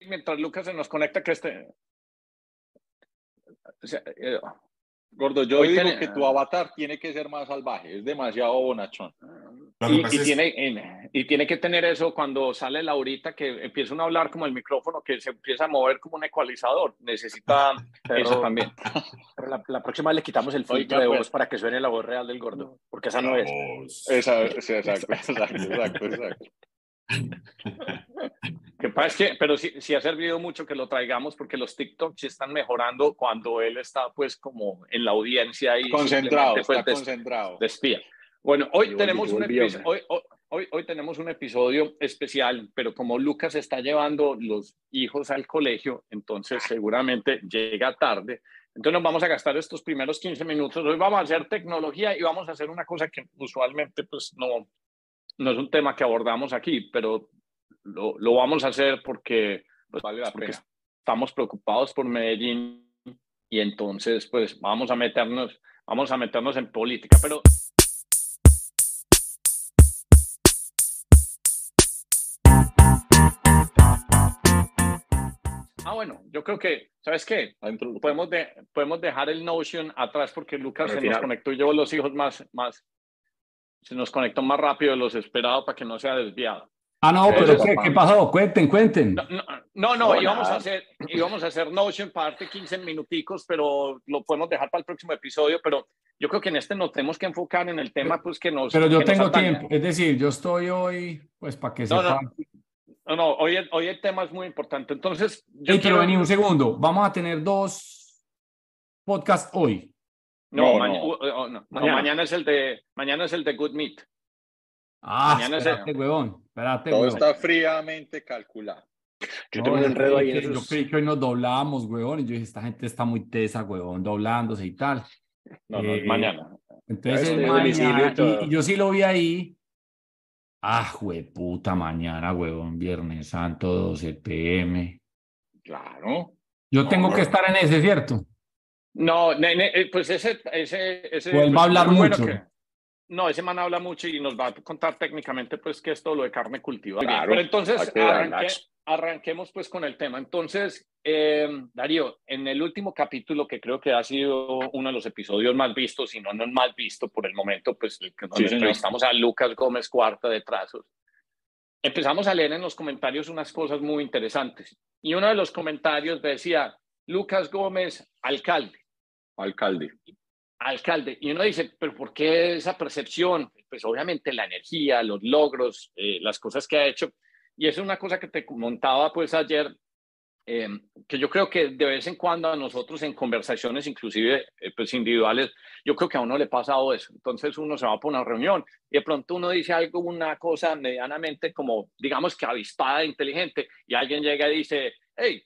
mientras Lucas se nos conecta, que este... Eh, Gordo, yo digo que tu avatar tiene que ser más salvaje, es demasiado bonachón. Y, tiene, y tiene que tener eso cuando sale Laurita, que empieza a hablar como el micrófono, que se empieza a mover como un ecualizador. Necesita eso también. Pero la, próxima le quitamos el filtro de voz pues. para que suene la voz real del gordo, porque esa no es. Esa, exacto, exacto, exacto, exacto. Que pasa que, pero sí, sí, ha servido mucho que lo traigamos porque los TikToks están mejorando cuando él está pues como en la audiencia y concentrado, está concentrado. Despía. Bueno, hoy tenemos, un hoy, hoy, hoy, tenemos un episodio especial, pero como Lucas está llevando los hijos al colegio, entonces seguramente llega tarde. Entonces nos vamos a gastar estos primeros 15 minutos. Hoy vamos a hacer tecnología y vamos a hacer una cosa que usualmente pues no, no es un tema que abordamos aquí, pero lo, lo vamos a hacer porque, pues, vale la pena. estamos preocupados por Medellín y entonces pues vamos a meternos, vamos a meternos en política. Pero Ah, bueno, yo creo que, ¿sabes qué? Podemos, de, podemos dejar el Notion atrás porque Lucas se nos conectó y llevo los hijos más, más, se nos conectó más rápido de los esperados para que no sea desviado. Ah, no, pero ¿qué, ¿qué, pasó? Cuenten, cuenten. No, no, íbamos, a hacer, íbamos a hacer Notion parte 15 minuticos, pero lo podemos dejar para el próximo episodio, pero yo creo que en este nos tenemos que enfocar en el tema pues que nos... Pero yo tengo tiempo, es decir, yo estoy hoy, pues para que se... No, no, hoy, hoy el tema es muy importante, entonces... Yo sí, quiero... venir un segundo, vamos a tener dos podcasts hoy. No, no, mañana. es el de mañana es el de Good Meat. Ah, mañana espérate, es el... huevón, espérate, Todo está fríamente calculado. Yo tengo un enredo ahí. Yo creí que hoy nos doblamos, huevón, y yo dije, esta gente está muy tesa, huevón, doblándose y tal. No, no, eh, mañana. Entonces, mañana, y, yo sí lo vi ahí. Ah, puta mañana, huevón, Viernes Santo, 12 pm. Claro. Yo tengo que estar en ese, ¿cierto? No, eh, pues ese, ese, ese pues va a hablar mucho. no, ese man habla mucho y nos va a contar técnicamente pues que es todo lo de carne cultivada. Pero entonces arranquemos pues con el tema. Entonces, eh, Darío, en el último capítulo que creo que ha sido uno de los episodios más vistos, y no, no el más visto por el momento, pues donde entrevistamos a Lucas Gómez Cuarta de Trazos, empezamos a leer en los comentarios unas cosas muy interesantes. Y uno de los comentarios decía, Lucas Gómez, alcalde alcalde. Alcalde. Y uno dice, pero ¿por qué esa percepción? Pues obviamente la energía, los logros, eh, las cosas que ha hecho. Y es una cosa que te montaba pues ayer, eh, que yo creo que de vez en cuando a nosotros en conversaciones, inclusive eh, pues individuales, yo creo que a uno le pasa eso. Entonces uno se va por una reunión y de pronto uno dice algo, una cosa medianamente como, digamos que avispada, inteligente, y alguien llega y dice, hey,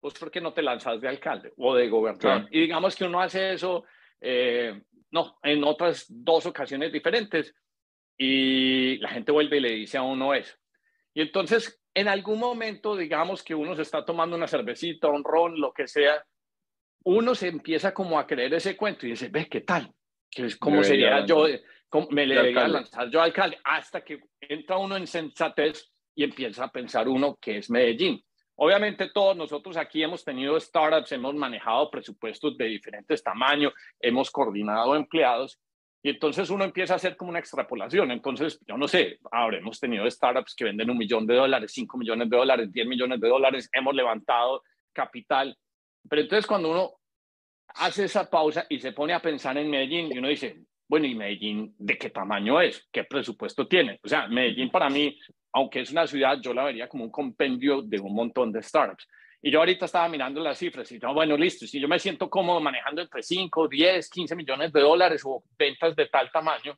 pues ¿por qué no te lanzas de alcalde o de gobernador? Y digamos que uno hace eso, eh, no, en otras dos ocasiones diferentes y la gente vuelve y le dice a uno eso. Y entonces, en algún momento, digamos que uno se está tomando una cervecita, un ron, lo que sea, uno se empieza como a creer ese cuento y dice, ve, ¿qué tal? ¿Cómo sería yo? me le debería lanzar yo alcalde? Hasta que entra uno en sensatez y empieza a pensar uno que es Medellín. Obviamente todos nosotros aquí hemos tenido startups, hemos manejado presupuestos de diferentes tamaños, hemos coordinado empleados y entonces uno empieza a hacer como una extrapolación. Entonces, yo no sé, habremos tenido startups que venden un millón de dólares, cinco millones de dólares, diez millones de dólares, hemos levantado capital. Pero entonces cuando uno hace esa pausa y se pone a pensar en Medellín y uno dice, bueno, ¿y Medellín de qué tamaño es? ¿Qué presupuesto tiene? O sea, Medellín para mí aunque es una ciudad, yo la vería como un compendio de un montón de startups. Y yo ahorita estaba mirando las cifras y yo, bueno, listo, si yo me siento cómodo manejando entre 5, 10, 15 millones de dólares o ventas de tal tamaño,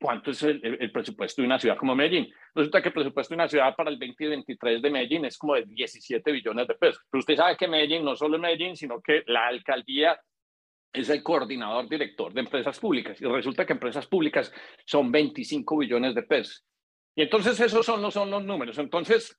¿cuánto es el, presupuesto de una ciudad como Medellín? Resulta que el presupuesto de una ciudad para el 2023 de Medellín es como de 17 billones de pesos. Pero usted sabe que Medellín, no solo Medellín, sino que la alcaldía es el coordinador director de empresas públicas y resulta que empresas públicas son 25 billones de pesos. Y entonces esos son, son los números. Entonces,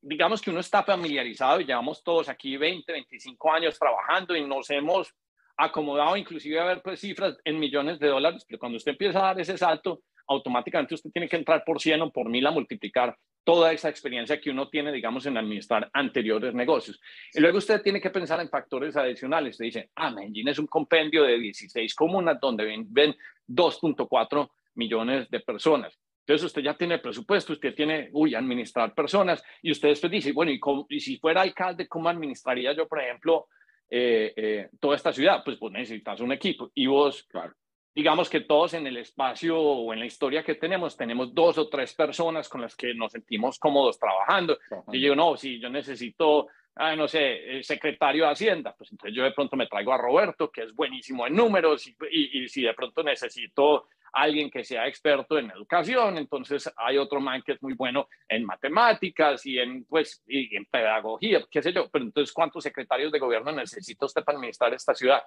digamos que uno está familiarizado y llevamos todos aquí 20, 25 años trabajando y nos hemos acomodado inclusive a ver pues, cifras en millones de dólares, pero cuando usted empieza a dar ese salto, automáticamente usted tiene que entrar por 100 o por 1000 a multiplicar toda esa experiencia que uno tiene, digamos, en administrar anteriores negocios. Y luego usted tiene que pensar en factores adicionales. Usted dice, ah, Medellín es un compendio de 16 comunas donde ven, ven 2.4 millones de personas. Entonces usted ya tiene presupuesto, usted tiene, uy, administrar personas, y usted después dice, bueno, y, y si fuera alcalde, ¿cómo administraría yo, por ejemplo, eh, eh, toda esta ciudad? Pues vos necesitas un equipo. Y vos, claro, digamos que todos en el espacio o en la historia que tenemos, tenemos dos o tres personas con las que nos sentimos cómodos trabajando. Y yo, no, si yo necesito, ah, no sé, el secretario de Hacienda, pues entonces yo de pronto me traigo a Roberto, que es buenísimo en números, y, y si de pronto necesito alguien que sea experto en educación, entonces hay otro man que es muy bueno en matemáticas y en, pues, y en pedagogía, qué sé yo, pero entonces, ¿cuántos secretarios de gobierno necesita usted para administrar esta ciudad?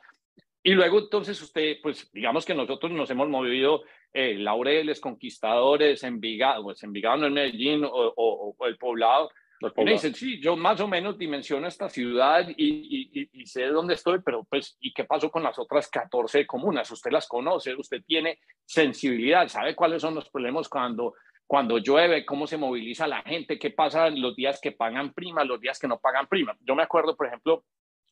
Y luego, entonces, usted, pues, digamos que nosotros nos hemos movido eh, Laureles, Conquistadores, Envigado, pues Envigado no en Medellín o, o el Poblado, y me dicen, sí, yo más o menos dimensiono esta ciudad y, y, sé dónde estoy, pero pues, ¿y qué pasó con las otras 14 comunas? Usted las conoce, usted tiene sensibilidad, sabe cuáles son los problemas cuando, cuando llueve, cómo se moviliza la gente, qué pasa los días que pagan prima, los días que no pagan prima. Yo me acuerdo, por ejemplo,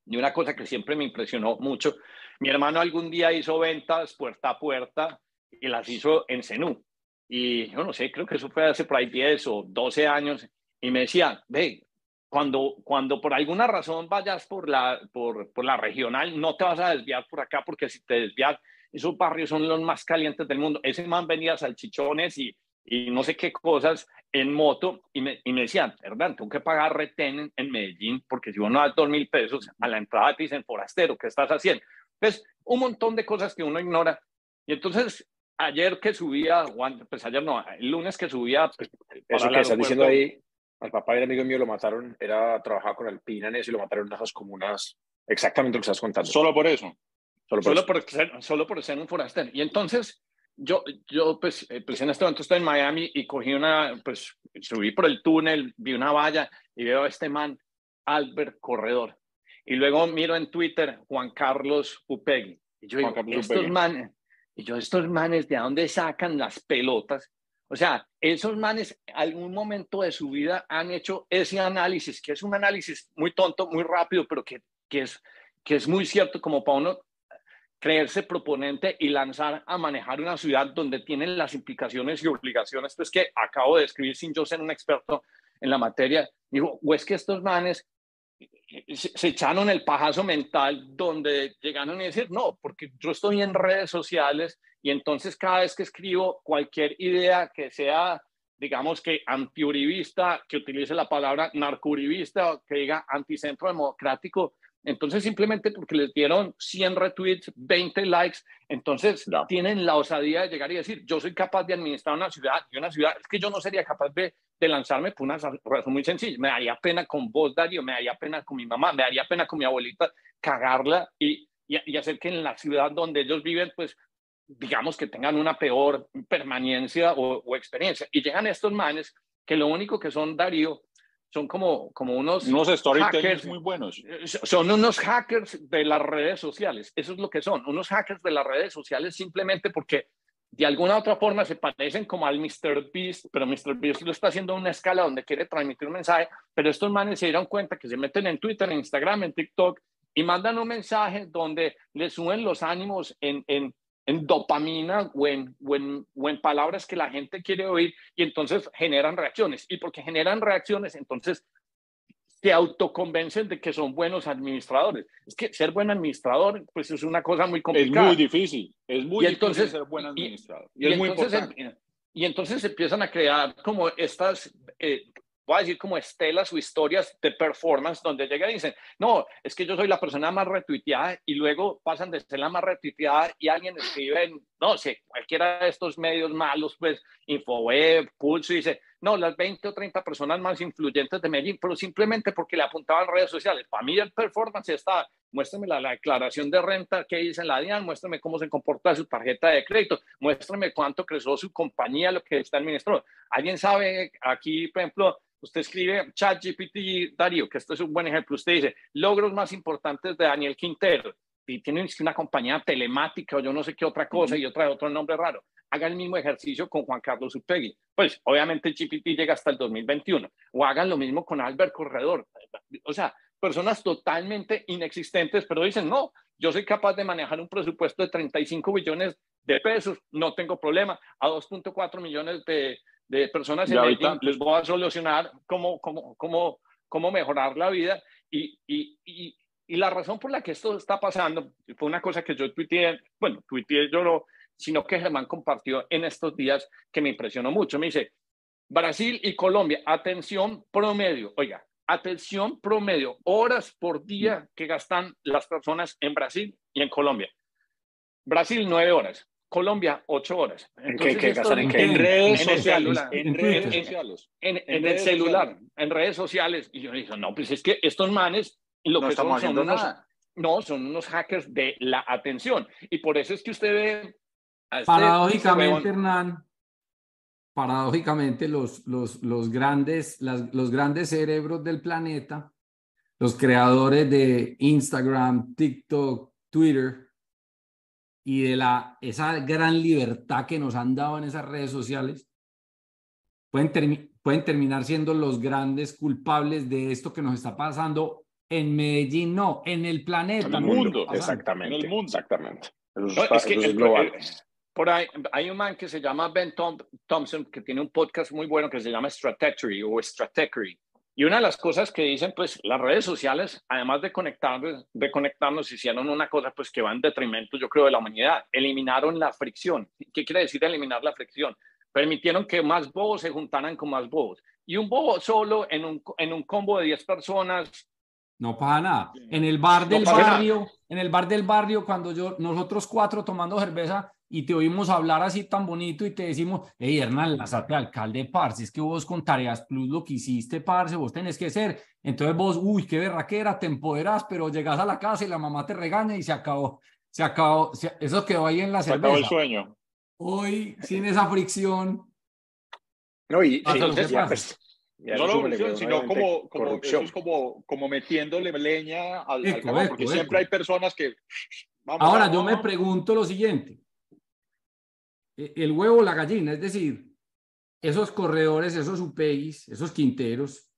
de una cosa que siempre me impresionó mucho. Mi hermano algún día hizo ventas puerta a puerta y las hizo en Zenú. Y yo no sé, creo que eso fue hace por ahí 10 o 12 años y me decía, ve, cuando, cuando por alguna razón vayas por la, por, por la regional, no te vas a desviar por acá, porque si te desvías, esos barrios son los más calientes del mundo. Ese man venía salchichones y, y no sé qué cosas en moto y me, y me decían, verdad, tengo que pagar retén en, Medellín porque si uno da dos mil pesos a la entrada te dicen, forastero, ¿qué estás haciendo? Entonces, un montón de cosas que uno ignora. Y entonces, ayer que subía, pues ayer no, el lunes que subía... Pues, Eso que estás diciendo ahí al papá y el amigo mío lo mataron, era trabajar con el Pinanes y lo mataron en esas comunas. Exactamente lo que estás contando. Solo por eso. Solo por, ser, solo por ser un forastero. Y entonces, yo, yo pues, eh, pues en este momento estoy en Miami y cogí una, pues subí por el túnel, vi una valla y veo a este man, Albert Corredor. Y luego miro en Twitter Juan Carlos Upegui. Y yo digo, estos manes, y yo, estos manes, ¿de dónde sacan las pelotas o sea, esos manes algún momento de su vida han hecho ese análisis, que es un análisis muy tonto, muy rápido, pero que, que, es, que es muy cierto como para uno creerse proponente y lanzar a manejar una ciudad donde tienen las implicaciones y obligaciones, pues que acabo de escribir sin yo ser un experto en la materia. Digo, o es que estos manes se, echaron el pajazo mental donde llegaron a decir, no, porque yo estoy en redes sociales y entonces cada vez que escribo cualquier idea que sea, digamos que antiuribista, que utilice la palabra narcouribista o que diga anticentro democrático, entonces simplemente porque les dieron 100 retweets, 20 likes, entonces tienen la osadía de llegar y decir, yo soy capaz de administrar una ciudad y una ciudad, es que yo no sería capaz de, de lanzarme por una razón muy sencilla, me daría pena con vos, Darío, me daría pena con mi mamá, me daría pena con mi abuelita cagarla y, y, hacer que en la ciudad donde ellos viven, pues digamos que tengan una peor permanencia o, o experiencia. Y llegan estos manes que lo único que son, Darío, son como, como unos, unos storytellers muy buenos. Eh, son unos hackers de las redes sociales. Eso es lo que son, unos hackers de las redes sociales simplemente porque de alguna otra forma se parecen como al Mr. Beast, pero Mr. Beast lo está haciendo a una escala donde quiere transmitir un mensaje, pero estos manes se dieron cuenta que se meten en Twitter, en Instagram, en TikTok y mandan un mensaje donde le suben los ánimos en, en en dopamina o en, o en, palabras que la gente quiere oír y entonces generan reacciones. Y porque generan reacciones, entonces se autoconvencen de que son buenos administradores. Es que ser buen administrador, pues es una cosa muy complicada. Es muy difícil, es muy difícil ser buen administrador. Y, es muy importante. Y entonces empiezan a crear como estas eh, voy a decir como estelas o historias de performance donde llegan y dicen, no, es que yo soy la persona más retuiteada y luego pasan de ser la más retuiteada y alguien escribe en, no sé, cualquiera de estos medios malos, pues Infoweb, Pulso, y dice, no, las 20 o 30 personas más influyentes de Medellín, pero simplemente porque le apuntaban redes sociales. Para mí el performance está, muéstrame la, declaración de renta que dice en la DIAN, muéstrame cómo se comporta su tarjeta de crédito, muéstrame cuánto creció su compañía, lo que está administrando. ¿Alguien sabe aquí, por ejemplo, Usted escribe ChatGPT Darío, que esto es un buen ejemplo. Usted dice logros más importantes de Daniel Quintero. y tienen una compañía telemática o yo no sé qué otra cosa y otra otro nombre raro. Hagan el mismo ejercicio con Juan Carlos Upegui. Pues obviamente GPT llega hasta el 2021. O hagan lo mismo con Albert Corredor. O sea, personas totalmente inexistentes, pero dicen, no, yo soy capaz de manejar un presupuesto de 35 billones de pesos, no tengo problema. A 2.4 millones de, de personas en Medellín les voy a solucionar cómo, cómo, cómo, cómo mejorar la vida. Y, y, y, y, la razón por la que esto está pasando fue una cosa que yo tuiteé, bueno, tuiteé yo no, sino que Germán compartió en estos días que me impresionó mucho. Me dice, Brasil y Colombia, atención promedio, oiga, atención promedio, horas por día que gastan las personas en Brasil y en Colombia. Brasil, nueve horas. Colombia, ocho horas. ¿En qué, gastan en, en, redes sociales. En, redes sociales. En, el celular, en redes sociales. Y yo dije, no, pues es que estos manes lo que son, son unos, no, son unos hackers de la atención. Y por eso es que usted ve... Este paradójicamente, Hernán, paradójicamente los, los, los, grandes, las, los grandes cerebros del planeta, los creadores de Instagram, TikTok, Twitter, y de la, esa gran libertad que nos han dado en esas redes sociales, pueden, pueden terminar siendo los grandes culpables de esto que nos está pasando en Medellín, no, en el planeta. En el mundo, exactamente. En el mundo. Exactamente. es que global. Por ahí hay un man que se llama Ben Thompson que tiene un podcast muy bueno que se llama Strategy o Strategy y una de las cosas que dicen, pues las redes sociales, además de, conectar, de conectarnos, hicieron una cosa pues que va en detrimento, yo creo, de la humanidad. Eliminaron la fricción. ¿Qué quiere decir eliminar la fricción? Permitieron que más bobos se juntaran con más bobos. Y un bobo solo en un, en un combo de 10 personas. No pasa nada. En el bar del barrio, en el bar del barrio, cuando yo, nosotros cuatro tomando cerveza, y te oímos hablar así tan bonito y te decimos, hey Hernán, lázate alcalde, parce, es que vos con Tareas Plus lo que hiciste, parce, vos tenés que ser. Entonces vos, uy, qué berraquera, te empoderás, pero llegas a la casa y la mamá te regaña y se acabó, se acabó, eso quedó ahí en la cerveza. Se acabó el sueño. Hoy, sin esa fricción. No, y, entonces, pues, no la fricción, sino como, como, es como, como metiéndole leña al, al porque siempre hay personas que... Ahora, yo me pregunto lo siguiente el huevo o la gallina, es decir, esos corredores, esos UPIs, esos quinteros,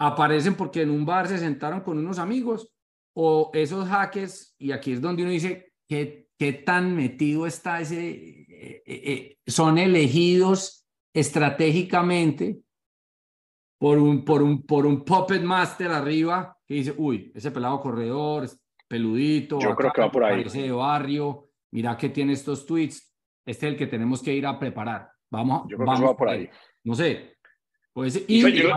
aparecen porque en un bar se sentaron con unos amigos o esos hackers, y aquí es donde uno dice, ¿qué, qué tan metido está ese? Eh, eh, eh, son elegidos estratégicamente por un, por, un, por un puppet master arriba que dice, uy, ese pelado corredor, peludito, yo creo que va por ahí. Ese barrio, mira que tiene estos tweets, este es el que tenemos que ir a preparar. Vamos, yo creo vamos que va por ahí. No sé. Pues, y, yo, creo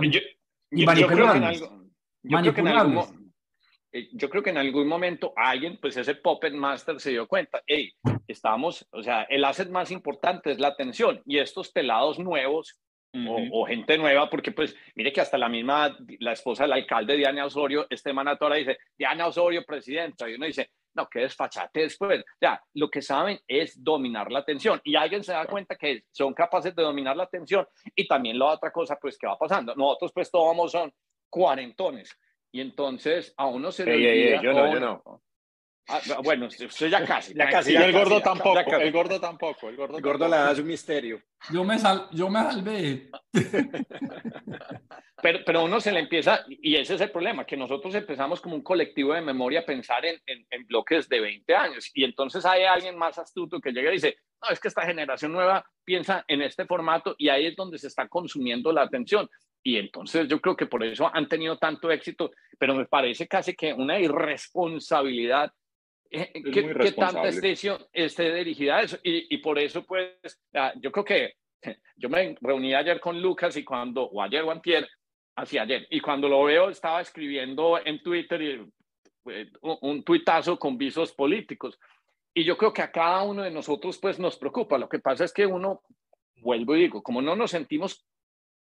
que en algún, yo creo que en algún momento alguien, pues ese Puppet Master se dio cuenta, hey, estamos, o sea, el asset más importante es la atención y estos pelados nuevos o, gente nueva, porque pues mire que hasta la misma, la esposa del alcalde Diana Osorio, este manatora dice, Diana Osorio, presidenta, y uno dice, no, qué desfachate después. Ya, lo que saben es dominar la atención y alguien se da cuenta que son capaces de dominar la atención y también la otra cosa, pues, que va pasando. Nosotros, pues, todos son cuarentones y entonces a uno se le yo no, yo no. Ah, bueno, usted ya casi. Ya casi. el gordo tampoco. El gordo tampoco. El gordo, el gordo le da su misterio. Yo me, sal, yo me salvé. pero, pero uno se le empieza, y ese es el problema, que nosotros empezamos como un colectivo de memoria a pensar en, en, bloques de 20 años. Y entonces hay alguien más astuto que llega y dice, no, es que esta generación nueva piensa en este formato y ahí es donde se está consumiendo la atención. Y entonces yo creo que por eso han tenido tanto éxito, pero me parece casi que una irresponsabilidad ¿Qué, ¿Qué, tanta extensión esté dirigida a eso? Y, y, por eso, pues, yo creo que yo me reuní ayer con Lucas y cuando, o ayer o antier, hacia ayer, y cuando lo veo estaba escribiendo en Twitter y, eh, un tuitazo con visos políticos. Y yo creo que a cada uno de nosotros, pues, nos preocupa. Lo que pasa es que uno, vuelvo y digo, como no nos sentimos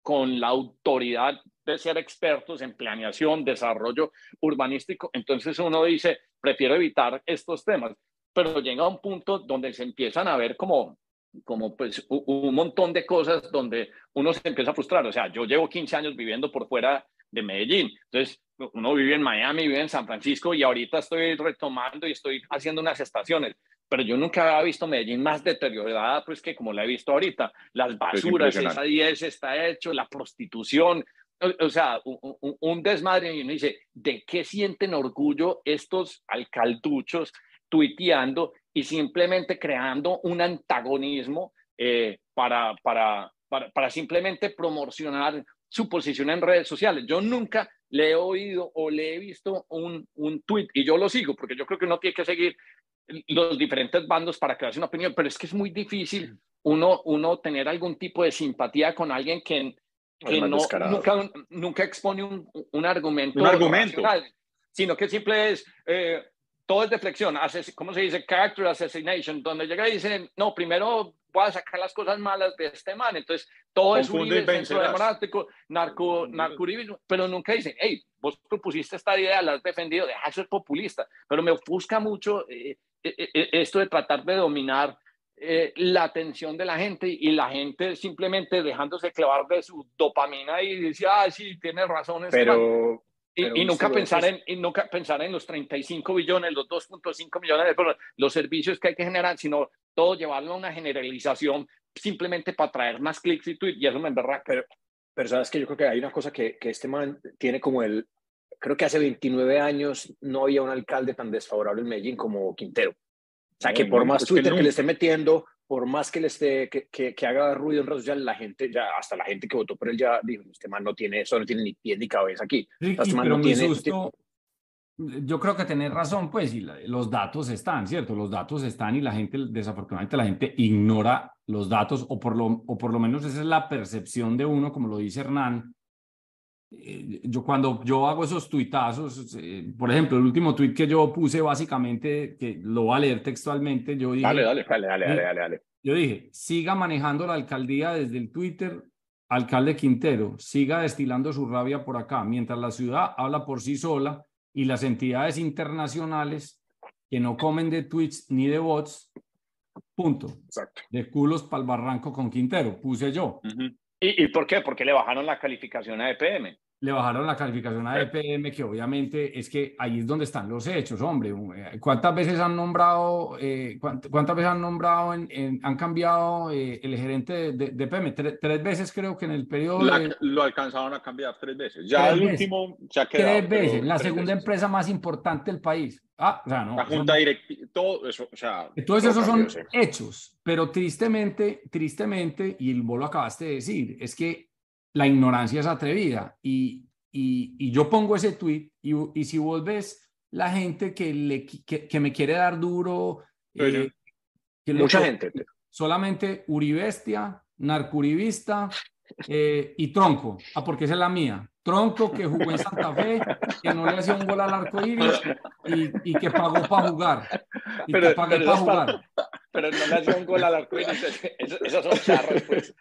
con la autoridad de ser expertos en planeación, desarrollo urbanístico, entonces uno dice, prefiero evitar estos temas, pero llega un punto donde se empiezan a ver como, como pues un montón de cosas donde uno se empieza a frustrar, o sea, yo llevo 15 años viviendo por fuera de Medellín, entonces uno vive en Miami, vive en San Francisco y ahorita estoy retomando y estoy haciendo unas estaciones, pero yo nunca había visto Medellín más deteriorada pues que como la he visto ahorita. Las basuras, esa 10 está hecho, la prostitución, o, sea, un, un, desmadre y uno dice, ¿de qué sienten orgullo estos alcalduchos tuiteando y simplemente creando un antagonismo eh, para, para, para, para simplemente promocionar su posición en redes sociales? Yo nunca le he oído o le he visto un, un tweet y yo lo sigo porque yo creo que uno tiene que seguir los diferentes bandos para crearse una opinión, pero es que es muy difícil uno, uno tener algún tipo de simpatía con alguien que, que no, nunca, nunca expone un, un argumento. Un argumento. Sino que simple es, eh, todo es deflexión, ¿cómo se dice? Character assassination, donde llega y dicen, no, primero voy a sacar las cosas malas de este man. Entonces, todo es un centro democrático, narco, narcuribismo, pero nunca dicen, hey, vos propusiste esta idea, la has defendido, deja de ser populista. Pero me ofusca mucho eh, eh, eh, esto de tratar de dominar la atención de la gente y la gente simplemente dejándose clavar de su dopamina y dice, ah, sí, tienes razón. Pero, y, nunca pensar en, y nunca pensar en los 35 billones, los 2.5 millones de personas, los servicios que hay que generar, sino todo llevarlo a una generalización simplemente para traer más clics y tweets, y eso me emberra. Pero, pero sabes que yo creo que hay una cosa que, que este man tiene como el, creo que hace 29 años no había un alcalde tan desfavorable en Medellín como Quintero. O sea, que por más Twitter que, le esté metiendo, por más que le esté, que, que, haga ruido en redes sociales, la gente, ya, hasta la gente que votó por él ya dijo, este man no tiene eso, no tiene ni pie ni cabeza aquí. este man no tiene, susto, yo creo que tenés razón, pues, y los datos están, ¿cierto? Los datos están y la gente, desafortunadamente, la gente ignora los datos, o por lo, o por lo menos esa es la percepción de uno, como lo dice Hernán. Eh, yo cuando yo hago esos tuitazos, eh, por ejemplo, el último tuit que yo puse básicamente, que lo voy a leer textualmente, yo dije... Dale, dale, dale, dale, dale, dale, dale. Yo dije, siga manejando la alcaldía desde el Twitter, alcalde Quintero, siga destilando su rabia por acá, mientras la ciudad habla por sí sola y las entidades internacionales que no comen de tweets ni de bots, punto. Exacto. De culos para el barranco con Quintero, puse yo. ¿Y, ¿Y, por qué? Porque le bajaron la calificación a EPM le bajaron la calificación a EPM, que obviamente es que ahí es donde están los hechos, hombre. Eh, ¿Cuántas veces han nombrado, eh, cuántas, veces han nombrado, en, han cambiado eh, el gerente de, de EPM? Tres, veces creo que en el periodo... Lo alcanzaron a cambiar tres veces. Ya el último se ha quedado. Tres veces, la segunda empresa más importante del país. Ah, o sea, no. La junta directiva, todo eso, o sea... Entonces esos son hechos, pero tristemente, tristemente, y vos lo acabaste de decir, es que la ignorancia es atrevida. Y, y, yo pongo ese tweet y, y, si vos ves la gente que, le, que, me quiere dar duro, eh, mucha gente. Solamente Uribestia, narcuribista eh, y Tronco. Ah, porque esa es la mía. Tronco que jugó en Santa Fe, que no le hacía un gol al arco iris y, y que pagó para jugar. Y pero, que pagó para jugar pero no le hacía un gol al arco Esos son charros, pues.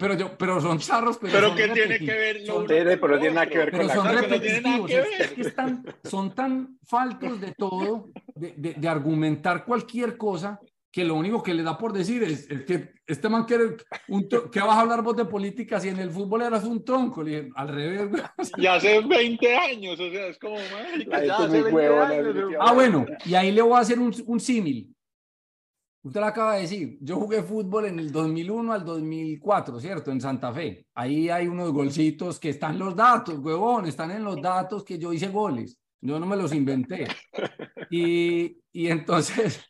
pero, yo, pero son charros. Pero, pero ¿qué tiene que ver? Son, pero no tiene nada que ver con la son repetitivos. Es, que están, son tan faltos de todo, de, de, de, argumentar cualquier cosa, que lo único que le da por decir es, que este man quiere un que vas a hablar vos de política si en el fútbol eras un tronco, le al revés. Y hace 20 años, o sea, es como, ya hace 20 años. Ah, bueno, y ahí le voy a hacer un, un símil. Usted lo acaba de decir, yo jugué fútbol en el 2001 al 2004, ¿cierto? En Santa Fe. Ahí hay unos golcitos que están los datos, huevón, están en los datos que yo hice goles. Yo no me los inventé. Y, y, entonces,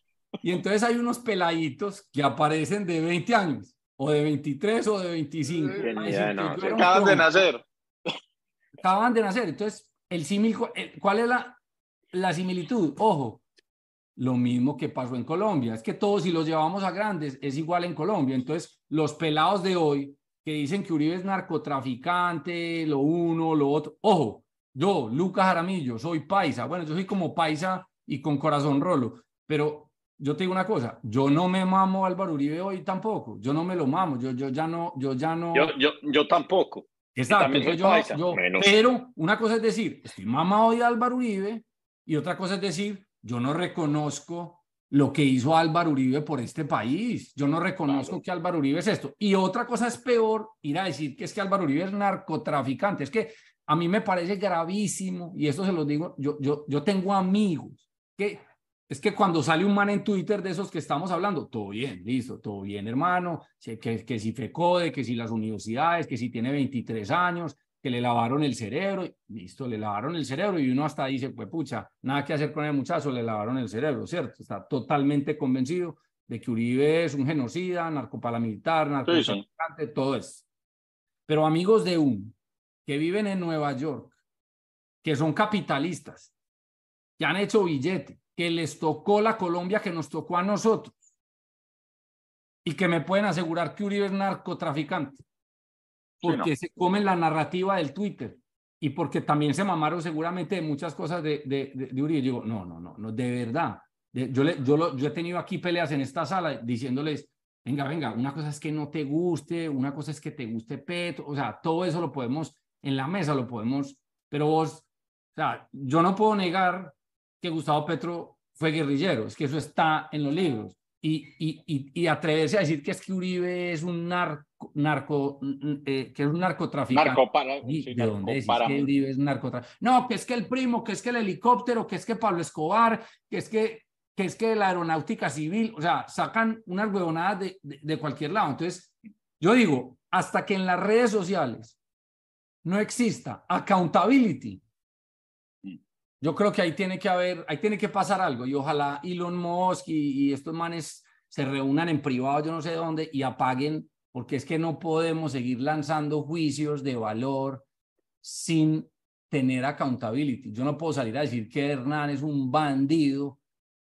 y entonces hay unos peladitos que aparecen de 20 años, o de 23 o de 25. acaban de nacer. Acaban de nacer. Entonces, el símil, ¿cuál es la, la similitud? Ojo, lo mismo que pasó en Colombia. Es que todos, si los llevamos a grandes, es igual en Colombia. Entonces, los pelados de hoy que dicen que Uribe es narcotraficante, lo uno, lo otro. Ojo, yo, Lucas Jaramillo, soy paisa. Bueno, yo soy como paisa y con corazón rolo, pero yo te digo una cosa, yo no me mamo a Álvaro Uribe hoy tampoco, yo no me lo mamo, yo, yo ya no, yo ya no. Yo, yo, yo tampoco. Exacto, yo, pero una cosa es decir, estoy mamado hoy a Álvaro Uribe y otra cosa es decir, yo no reconozco lo que hizo Álvaro Uribe por este país. Yo no reconozco que Álvaro Uribe es esto. Y otra cosa es peor, ir a decir que es que Álvaro Uribe es narcotraficante. Es que a mí me parece gravísimo, y esto se lo digo, yo, yo, yo tengo amigos que es que cuando sale un man en Twitter de esos que estamos hablando, todo bien, listo, todo bien, hermano, que, que si FECODE, que si las universidades, que si tiene 23 años, que le lavaron el cerebro, listo, le lavaron el cerebro y uno hasta dice, pues pucha, nada que hacer con el muchacho, le lavaron el cerebro, ¿cierto? Está totalmente convencido de que Uribe es un genocida, narcoparamilitar, narcotraficante, todo eso. Pero amigos de un que viven en Nueva York, que son capitalistas, que han hecho billete, que les tocó la Colombia que nos tocó a nosotros y que me pueden asegurar que Uribe es narcotraficante porque se comen la narrativa del Twitter y porque también se mamaron seguramente muchas cosas de, de, de, Uribe. Yo digo, no, no, no, no, de verdad. yo, le, yo, lo, yo he tenido aquí peleas en esta sala diciéndoles, venga, venga, una cosa es que no te guste, una cosa es que te guste Petro, o sea, todo eso lo podemos, en la mesa lo podemos, pero vos, o sea, yo no puedo negar que Gustavo Petro fue guerrillero, es que eso está en los libros. Y, y, y, atreverse a decir que es que Uribe es un narco, narco eh, que es un narcotraficante. Narco para, ¿De dónde es que Uribe es un narcotraficante? No, que es que el primo, que es que el helicóptero, que es que Pablo Escobar, que es que, que es que la aeronáutica civil, o sea, sacan unas huevonadas de, de, de cualquier lado. Entonces, yo digo, hasta que en las redes sociales no exista accountability, yo creo que ahí tiene que haber, ahí tiene que pasar algo y ojalá Elon Musk y, estos manes se reúnan en privado, yo no sé dónde, y apaguen, porque es que no podemos seguir lanzando juicios de valor sin tener accountability. Yo no puedo salir a decir que Hernán es un bandido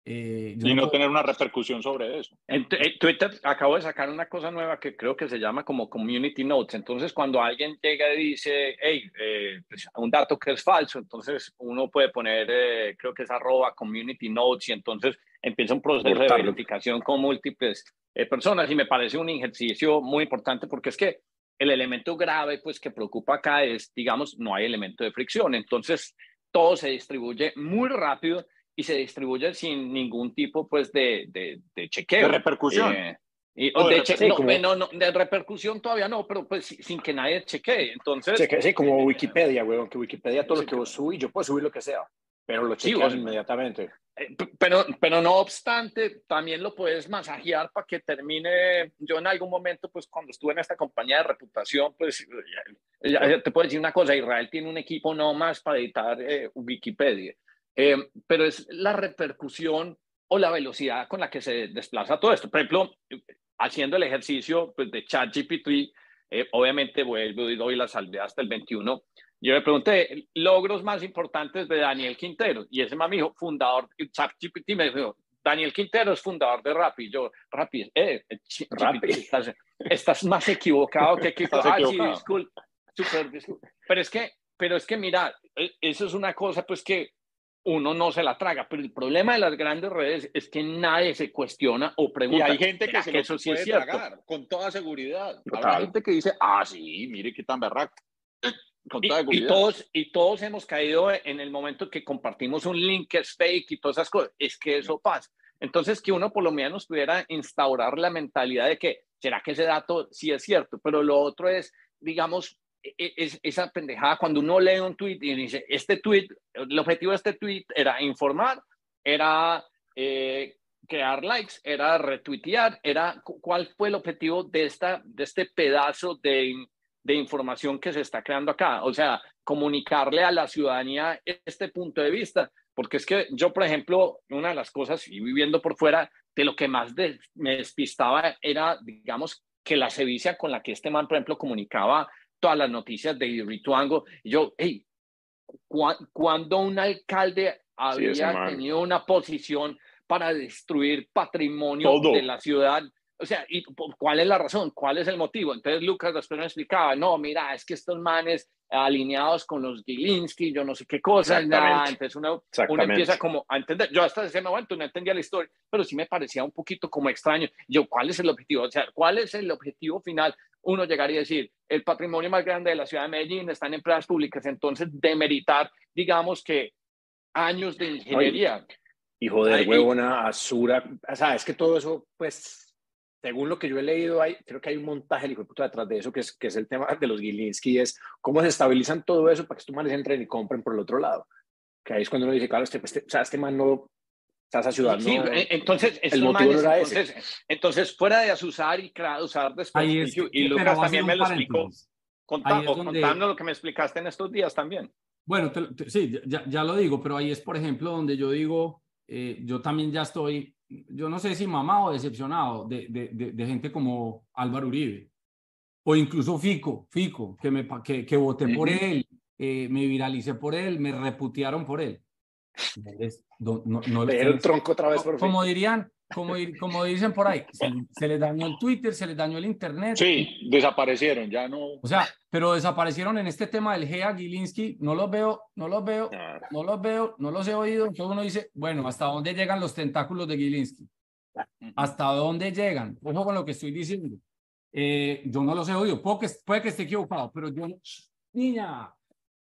eh, y no, tener una repercusión sobre eso. En, Twitter acabo de sacar una cosa nueva que creo que se llama como Community Notes. Entonces, cuando alguien llega y dice, hey, eh, pues, un dato que es falso, entonces uno puede poner, eh, creo que es arroba Community Notes y entonces empieza un proceso de verificación con múltiples personas y me parece un ejercicio muy importante porque es que el elemento grave pues que preocupa acá es, digamos, no hay elemento de fricción. Entonces, todo se distribuye muy rápido y se distribuye sin ningún tipo pues de, de, de chequeo. De repercusión. Eh, y, de, no, no, de repercusión todavía no, pero pues sin que nadie chequee. Entonces, sí, como Wikipedia, weón, que Wikipedia todo lo que vos subís, yo puedo subir lo que sea, pero lo chequeas inmediatamente. Eh, pero, pero no obstante, también lo puedes masajear para que termine. Yo en algún momento, pues cuando estuve en esta compañía de reputación, pues ya, te puedo decir una cosa, Israel tiene un equipo no más para editar eh, Wikipedia. Eh, pero es la repercusión o la velocidad con la que se desplaza todo esto. Por ejemplo, haciendo el ejercicio pues, de ChatGPT, eh, obviamente vuelvo y doy la salvedad hasta el 21. Yo le pregunté logros más importantes de Daniel Quintero y ese me dijo fundador, ChatGPT me dijo, Daniel Quintero es fundador de Rappi. Yo, Rappi, eh, Rappi. Estás, más equivocado que que ah, sí, disculpa, super, disculpa. Pero es que, pero es que mira, e, eso es una cosa pues que uno no se la traga. Pero el problema de las grandes redes es que nadie se cuestiona o pregunta. Y hay gente que, se eso sí puede es cierto? tragar, con toda seguridad. Hay gente que dice, ah, sí, mire qué tan berraco. Con toda y, y, todos, y todos hemos caído en el momento que compartimos un link que es fake y todas esas cosas. Es que eso pasa. Entonces, que uno por lo menos pudiera instaurar la mentalidad de que, ¿será que ese dato sí es cierto? Pero lo otro es, digamos, es, esa pendejada cuando uno lee un tweet y dice, este tweet, el objetivo de este tweet era informar, era eh, crear likes, era retuitear, era cuál fue el objetivo de, esta, de este pedazo de, de información que se está creando acá. O sea, comunicarle a la ciudadanía este punto de vista. Porque es que yo, por ejemplo, una de las cosas, y viviendo por fuera, de lo que más me despistaba era, digamos, que la sevicia con la que este man, por ejemplo, comunicaba todas las noticias de Rituango. Y yo, hey, cuando un alcalde había tenido una posición para destruir patrimonio de la ciudad? O sea, ¿y ¿cuál es la razón? ¿Cuál es el motivo? Entonces Lucas después me explicaba, no, mira, es que estos manes alineados con los Gilinski, yo no sé qué cosa, nada. Entonces uno, uno, empieza como a entender. Yo hasta ese momento no entendía la historia, pero sí me parecía un poquito como extraño. Yo, ¿cuál es el objetivo? O sea, ¿cuál es el objetivo final? Uno llegaría a decir, el patrimonio más grande de la ciudad de Medellín está en empresas públicas, entonces demeritar, digamos que años de ingeniería. Y, joder, huevona, Azura, o sea, es que todo eso, pues según lo que yo he leído, hay, creo que hay un montaje hijo de puta detrás de eso, que es, que es el tema de los Gilinski, es cómo se estabilizan todo eso para que estos manes entren y compren por el otro lado. Que ahí es cuando uno dice, claro, este, este, o sea, este man no, estás ayudando. Sí, e, entonces, el motivo no era entonces, ese. entonces, fuera de asusar y usar después, y Lucas también me lo explicó, contando lo que me explicaste en estos días también. Bueno, sí, ya, ya, lo digo, pero ahí es, por ejemplo, donde yo digo, eh, yo también ya estoy, yo no sé si mamado o decepcionado de, de, de, gente como Álvaro Uribe, o incluso Fico, Fico, que, me, que, que voté por él, eh, me viralicé por él, me reputearon por él. No, no, no, el tronco otra vez por Como dirían, como, como dicen por ahí, se, les dañó el Twitter, se les dañó el Internet. Sí, desaparecieron, ya no. O sea, pero desaparecieron en este tema del GEA Gilinski, no los veo, no los veo, no los veo, no los he oído. Entonces uno dice, bueno, ¿hasta dónde llegan los tentáculos de Gilinski? ¿Hasta dónde llegan? Ojo con lo que estoy diciendo. Eh, yo no los he oído, puede que, puede que esté equivocado, pero yo, niña,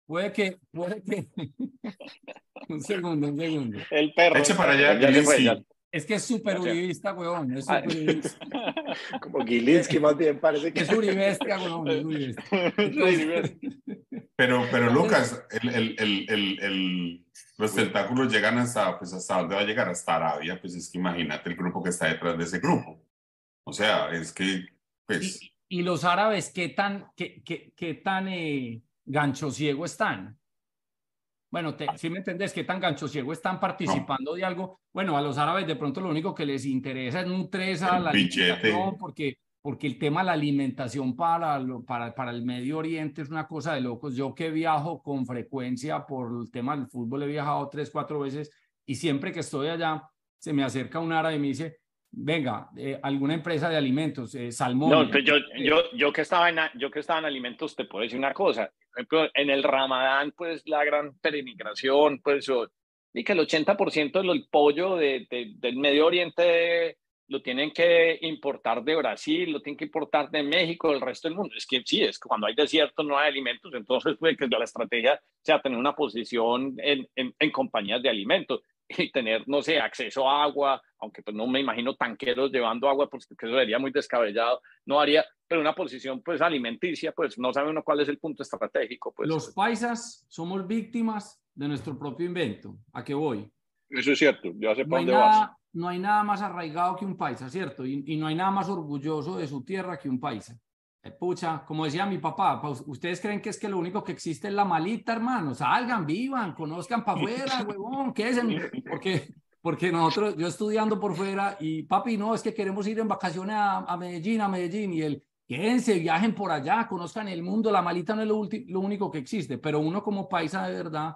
puede que, puede que. un segundo, un segundo. El perro. Eche para allá, Gilinski. Es que es súper uribista, weón. Es super Como Gilinski más bien parece que es uribestia, weón. pero, pero Lucas, el, el, el, el, los tentáculos llegan hasta, pues hasta dónde va a llegar, hasta Arabia, pues es que imagínate el grupo que está detrás de ese grupo. O sea, es que, pues... Y, los árabes, ¿qué tan, qué, qué, qué tan eh, gancho ciego están? Bueno, si me entendés, ¿qué tan gancho ciego están participando de algo? Bueno, a los árabes de pronto lo único que les interesa es nutreza, la alimentación, porque, porque el tema de la alimentación para, para, para el Medio Oriente es una cosa de locos. Yo que viajo con frecuencia por el tema del fútbol, he viajado tres, cuatro veces y siempre que estoy allá, se me acerca un árabe y me dice, venga, eh, alguna empresa de alimentos, eh, salmón. No, pues yo, yo, yo, que estaba en, yo que estaba en alimentos, te puedo decir una cosa. en el Ramadán, pues la gran peregrinación, pues, y que el 80% del pollo de, del Medio Oriente lo tienen que importar de Brasil, lo tienen que importar de México, del resto del mundo. Es que sí, es que cuando hay desierto no hay alimentos, entonces puede que la estrategia sea tener una posición en, en, en compañías de alimentos y tener, no sé, acceso a agua, aunque pues no me imagino tanqueros llevando agua, porque eso sería muy descabellado, no haría, pero una posición pues alimenticia, pues no sabe uno cuál es el punto estratégico. Pues. Los paisas somos víctimas de nuestro propio invento. ¿A qué voy? Eso es cierto, ya sé no dónde nada, No hay nada más arraigado que un paisa, ¿cierto? Y, y no hay nada más orgulloso de su tierra que un paisa. Eh, pucha, como decía mi papá, ustedes creen que es que lo único que existe es la malita, hermano. Salgan, vivan, conozcan para afuera, huevón, ¿qué es? Porque, porque nosotros, yo estudiando por fuera y papi, no, es que queremos ir en vacaciones a, Medellín, a Medellín, y él, quédense, viajen por allá, conozcan el mundo, la malita no es lo, lo único que existe, pero uno como paisa de verdad,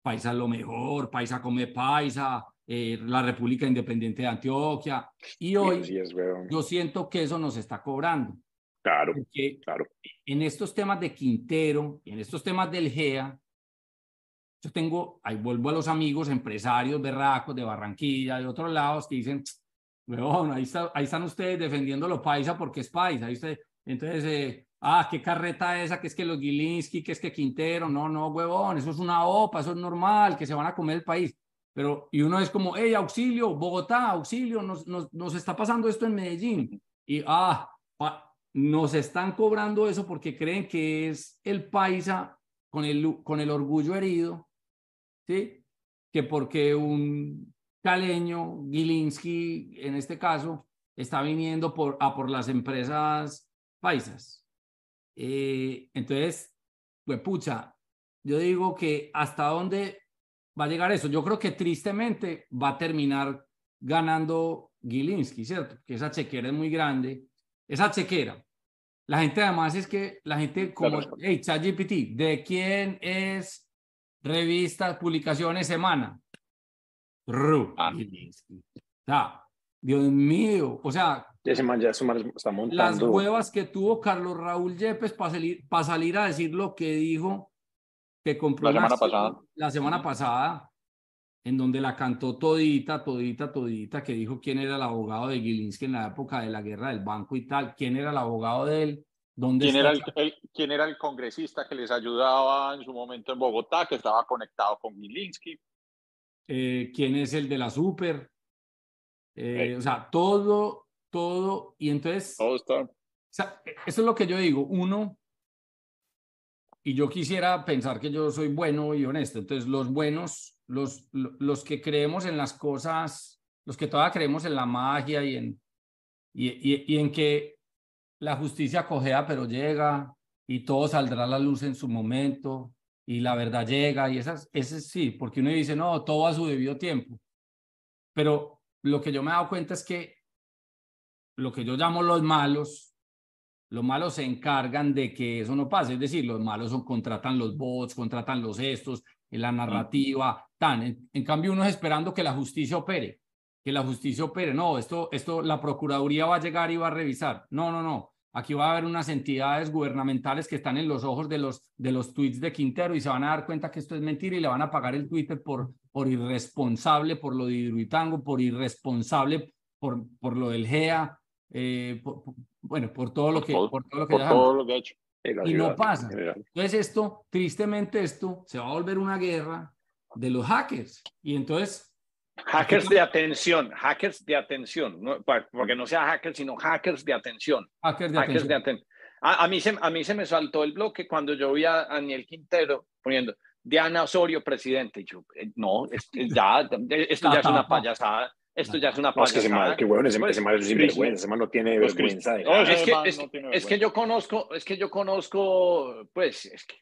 paisa es lo mejor, paisa come paisa, eh, la República Independiente de Antioquia, y hoy yo siento que eso nos está cobrando. Claro, claro. En estos temas de Quintero, en estos temas del GEA, yo tengo, ahí vuelvo a los amigos empresarios berracos de Barranquilla, de otros lados, que dicen, bueno, ahí, ahí están ustedes defendiendo lo paisa porque es paisa. Ahí usted, entonces, eh, ah, qué carreta esa, que es que los Gilinski, que es que Quintero, no, no, huevón, eso es una OPA, eso es normal, que se van a comer el país. Pero, y uno es como, hey, auxilio, Bogotá, auxilio, nos, nos, nos está pasando esto en Medellín. Y, ah, nos están cobrando eso porque creen que es el paisa con el, con el orgullo herido, ¿sí? Que porque un caleño, Gilinski, en este caso, está viniendo por, a por las empresas paisas. Eh, entonces, pues pucha, yo digo que hasta dónde va a llegar eso. Yo creo que tristemente va a terminar ganando Gilinski, ¿cierto? Que esa chequera es muy grande. Esa chequera, la gente además es que la gente como, hey, ChatGPT, ¿de quién es revistas, publicaciones, semana? Ru. Ah. Dios mío, o sea, ese man ya, está montando. las huevas que tuvo Carlos Raúl Yepes para salir, para salir a decir lo que dijo que compró la semana pasada. La semana pasada en donde la cantó todita, todita, todita, que dijo quién era el abogado de Gilinski en la época de la guerra del banco y tal, quién era el abogado de él, dónde ¿Quién, era el, quién era el congresista que les ayudaba en su momento en Bogotá, que estaba conectado con Gilinski. Eh, quién es el de la super. Eh, o sea, todo, todo, y entonces... Todo está. O sea, eso es lo que yo digo, uno, y yo quisiera pensar que yo soy bueno y honesto, entonces los buenos, los, los que creemos en las cosas, los que todavía creemos en la magia y en, y, y, y en que la justicia cojea pero llega y todo saldrá a la luz en su momento y la verdad llega y esas, ese sí, porque uno dice, no, todo a su debido tiempo. Pero lo que yo me he dado cuenta es que lo que yo llamo los malos, los malos se encargan de que eso no pase. Es decir, los malos son, contratan los bots, contratan los estos, en la narrativa, tan. En, cambio, uno es esperando que la justicia opere, que la justicia opere. No, esto, esto, la Procuraduría va a llegar y va a revisar. No, no, no. Aquí va a haber unas entidades gubernamentales que están en los ojos de los, de los tweets de Quintero y se van a dar cuenta que esto es mentira y le van a pagar el Twitter por, por irresponsable, por lo de Hidruitango, por irresponsable, por, por lo del GEA, eh, bueno, por todo lo que, por todo lo que, todo lo que ha hecho. Y no pasa. Entonces esto, tristemente esto, se va a volver una guerra de los hackers. Y entonces Hackers de atención, hackers de atención, no, porque no sea hackers, sino hackers de atención. Hackers de atención. A, mí se, a mí se me saltó el bloque cuando yo vi a Daniel Quintero poniendo Diana Osorio presidente. Y yo, eh, no, ya, esto ya es una payasada. Esto ya es una payasada. es que ese mal, qué bueno, ese, ese mal es un sinvergüenza, ese mal no tiene vergüenza. es, que, es, es, que yo conozco, es que yo conozco, pues, es que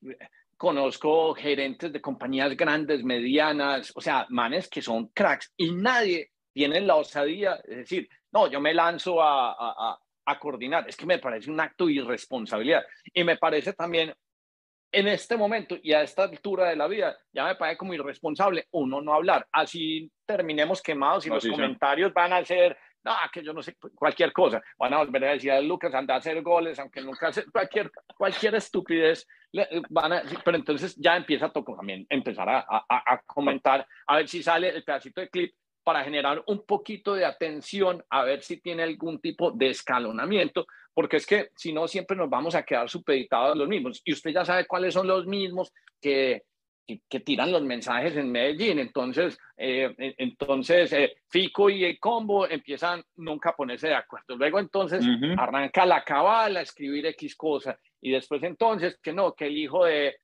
conozco gerentes de compañías grandes, medianas, o sea, manes que son cracks y nadie tiene la osadía, es decir, no, yo me lanzo a, a, a coordinar, es que me parece un acto de irresponsabilidad. Y me parece también en este momento y a esta altura de la vida, ya me parece como irresponsable uno no hablar. Así terminemos quemados y los comentarios van a ser, no, que yo no sé, cualquier cosa. Van a volver a decir a Lucas, anda a hacer goles, aunque nunca hace cualquier, cualquier estupidez. Van a, pero entonces ya empieza a tocar también, empezar a, a, a comentar, a ver si sale el pedacito de clip para generar un poquito de atención, a ver si tiene algún tipo de escalonamiento, porque es que si no, siempre nos vamos a quedar supeditados a los mismos. Y usted ya sabe cuáles son los mismos que, que, tiran los mensajes en Medellín. Entonces, eh, entonces eh, Fico y el combo empiezan nunca a ponerse de acuerdo. Luego entonces arranca la cabala a escribir X cosa. Y después entonces que no, que el hijo de,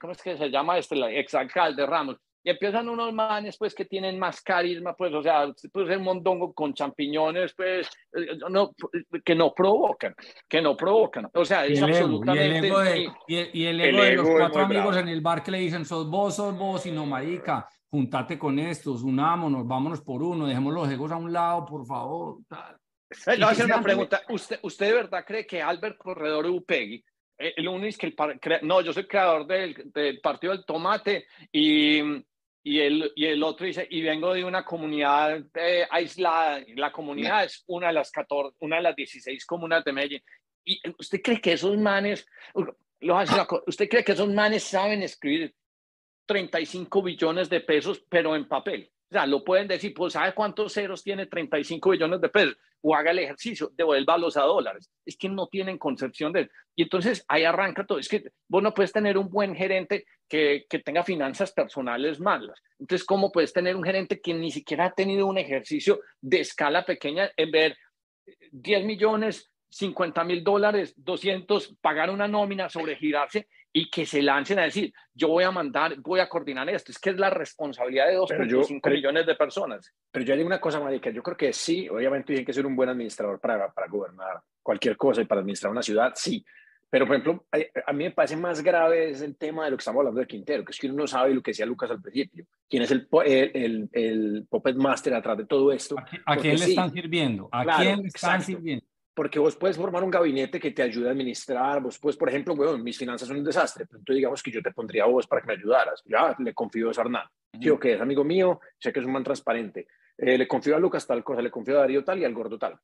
¿cómo es que se llama este? El exalcalde Ramos y empiezan unos manes, pues, que tienen más carisma, pues, o sea, puede ser un mondongo con champiñones, pues, eh, no, que no provocan, que no provocan. O sea, es absolutamente... y el ego de, los cuatro amigos en el bar que le dicen, sos vos, sos vos, y no, marica, juntate con estos, unámonos, vámonos por uno, dejemos los egos a un lado, por favor. Tal. Le voy a hacer una pregunta. ¿Usted, ¿Usted de verdad cree que Albert Corredor Upegui eh, el único que el no, yo soy creador del, del, partido del tomate y, y, el, y el otro dice, y vengo de una comunidad eh, aislada, la comunidad es una de las 14, una de las 16 comunas de Medellín. ¿Y usted cree que esos manes, usted cree que esos manes saben escribir 35 billones de pesos, pero en papel? O sea, lo pueden decir, pues ¿sabe cuántos ceros tiene 35 billones de pesos? O haga el ejercicio, devuélvalos a dólares. Es que no tienen concepción de. Y entonces ahí arranca todo. Es que vos no puedes tener un buen gerente que, que tenga finanzas personales malas. Entonces, ¿cómo puedes tener un gerente que ni siquiera ha tenido un ejercicio de escala pequeña en ver 10 millones, 50 mil dólares, 200, pagar una nómina, sobregirarse y que se lancen a decir, yo voy a mandar, voy a coordinar esto. Es que es la responsabilidad de 2.5 millones de personas. Pero yo digo una cosa, Marica, yo creo que sí, obviamente tiene que ser un buen administrador para, para gobernar cualquier cosa y para administrar una ciudad, sí. Pero, por ejemplo, a, mí me parece más grave es el tema de lo que estamos hablando de Quintero, que es que uno no sabe lo que decía Lucas al principio. ¿Quién es el, el, el, puppet master atrás de todo esto? ¿A, quién le están sirviendo? ¿A quién le están sirviendo? Porque vos puedes formar un gabinete que te ayude a administrar, vos puedes, por ejemplo, mis finanzas son un desastre, entonces digamos que yo te pondría a vos para que me ayudaras. Ya le confío a Hernán, tío, que es amigo mío, sé que es un man transparente. Eh, le confío a Lucas tal cosa, le confío a Darío tal y al gordo tal.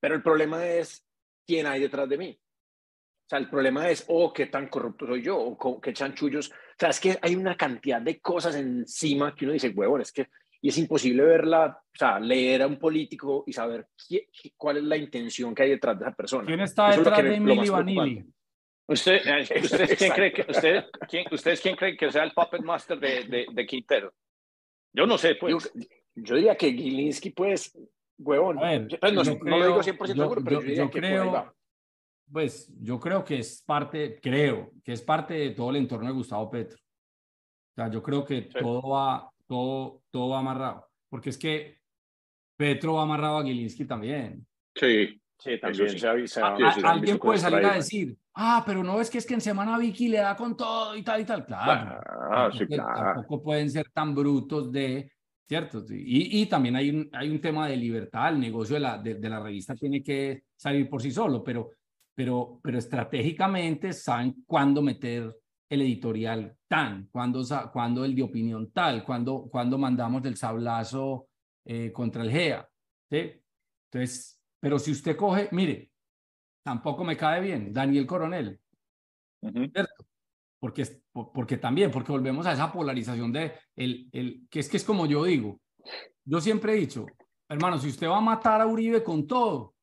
Pero el problema es quién hay detrás de mí. O sea, el problema es, oh, qué tan corrupto soy yo, o qué chanchullos. O sea, es que hay una cantidad de cosas encima que uno dice, huevón, es que y es imposible verla, o sea, leer a un político y saber cuál es la intención que hay detrás de esa persona. ¿Quién está detrás de Emily Vanilli? ¿Usted, eh, ¿Ustedes quién cree que, usted, quién, ¿ustedes quién cree que sea el puppet master de, de, de Quintero? Yo no sé, pues. Yo, diría que Gilinski, pues, Huevón. Ver, pues no, no, lo digo 100% seguro, pero yo, creo, pues yo creo que es parte, creo que es parte de todo el entorno de Gustavo Petro. O sea, yo creo que todo va, todo, todo va amarrado, porque es que Petro va amarrado a Gilinski también. Sí, sí, también se avisa. alguien puede salir a decir, ah, pero no es que es que en semana Vicky le da con todo y tal y tal. Claro, ah, sí, claro. tampoco pueden ser tan brutos de ¿cierto? Y, y también hay un, hay un tema de libertad, el negocio de la, de, la revista tiene que salir por sí solo, pero, pero, pero estratégicamente saben cuándo meter el editorial tan, cuándo, cuándo el de opinión tal, cuándo, cuándo mandamos del sablazo eh, contra el GEA, ¿sí? Entonces, pero si usted coge, mire, tampoco me cae bien, Daniel Coronel, ¿cierto? porque, porque también, porque volvemos a esa polarización de, el, el, que es que es como yo digo, yo siempre he dicho, hermano, si usted va a matar a Uribe con todo,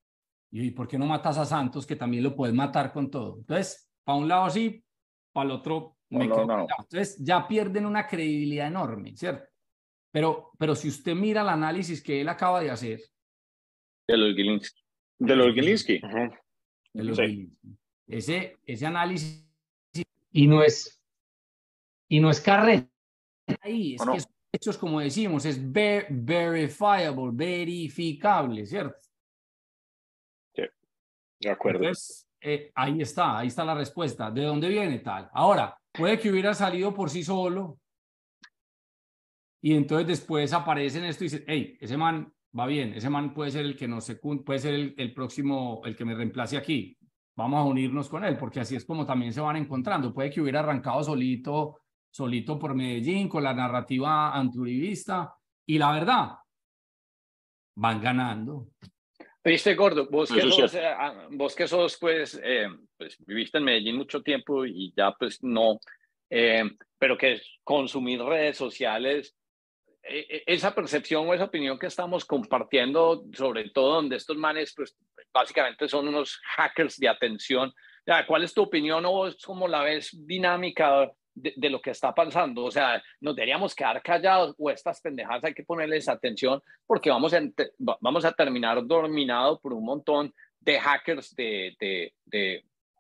¿y por qué no matas a Santos que también lo puedes matar con todo? Entonces, para un lado sí, para el otro me Entonces ya pierden una credibilidad enorme, ¿cierto? Pero, pero si usted mira el análisis que él acaba de hacer. De los Gilinski. De los Gilinski. De los Ese, ese análisis y no es, y no es carrera ahí, es que son hechos como decimos, es verifiable, verificable, ¿cierto? Sí, de acuerdo. Entonces, eh, ahí está, ahí está la respuesta. ¿De dónde viene tal? Ahora, puede que hubiera salido por sí solo y entonces después aparece en esto y dice, hey, ese man va bien, ese man puede ser el que nos puede ser el, el próximo, el que me reemplace aquí vamos a unirnos con él, porque así es como también se van encontrando. Puede que hubiera arrancado solito, solito por Medellín, con la narrativa anturibista, y la verdad, van ganando. Viste, Gordo, vos que, sos, eh, ah, vos que sos, pues, eh, pues, viviste en Medellín mucho tiempo y ya, pues, no, eh, pero que consumir redes sociales e, e, esa percepción o esa opinión que estamos compartiendo, sobre todo donde estos manes, pues básicamente son unos hackers de atención. ¿Cuál es tu opinión o es como la ves dinámica de, lo que está pasando? O sea, ¿nos deberíamos quedar callados o estas pendejadas hay que ponerles atención porque vamos a, vamos a terminar dominados por un montón de hackers de, de,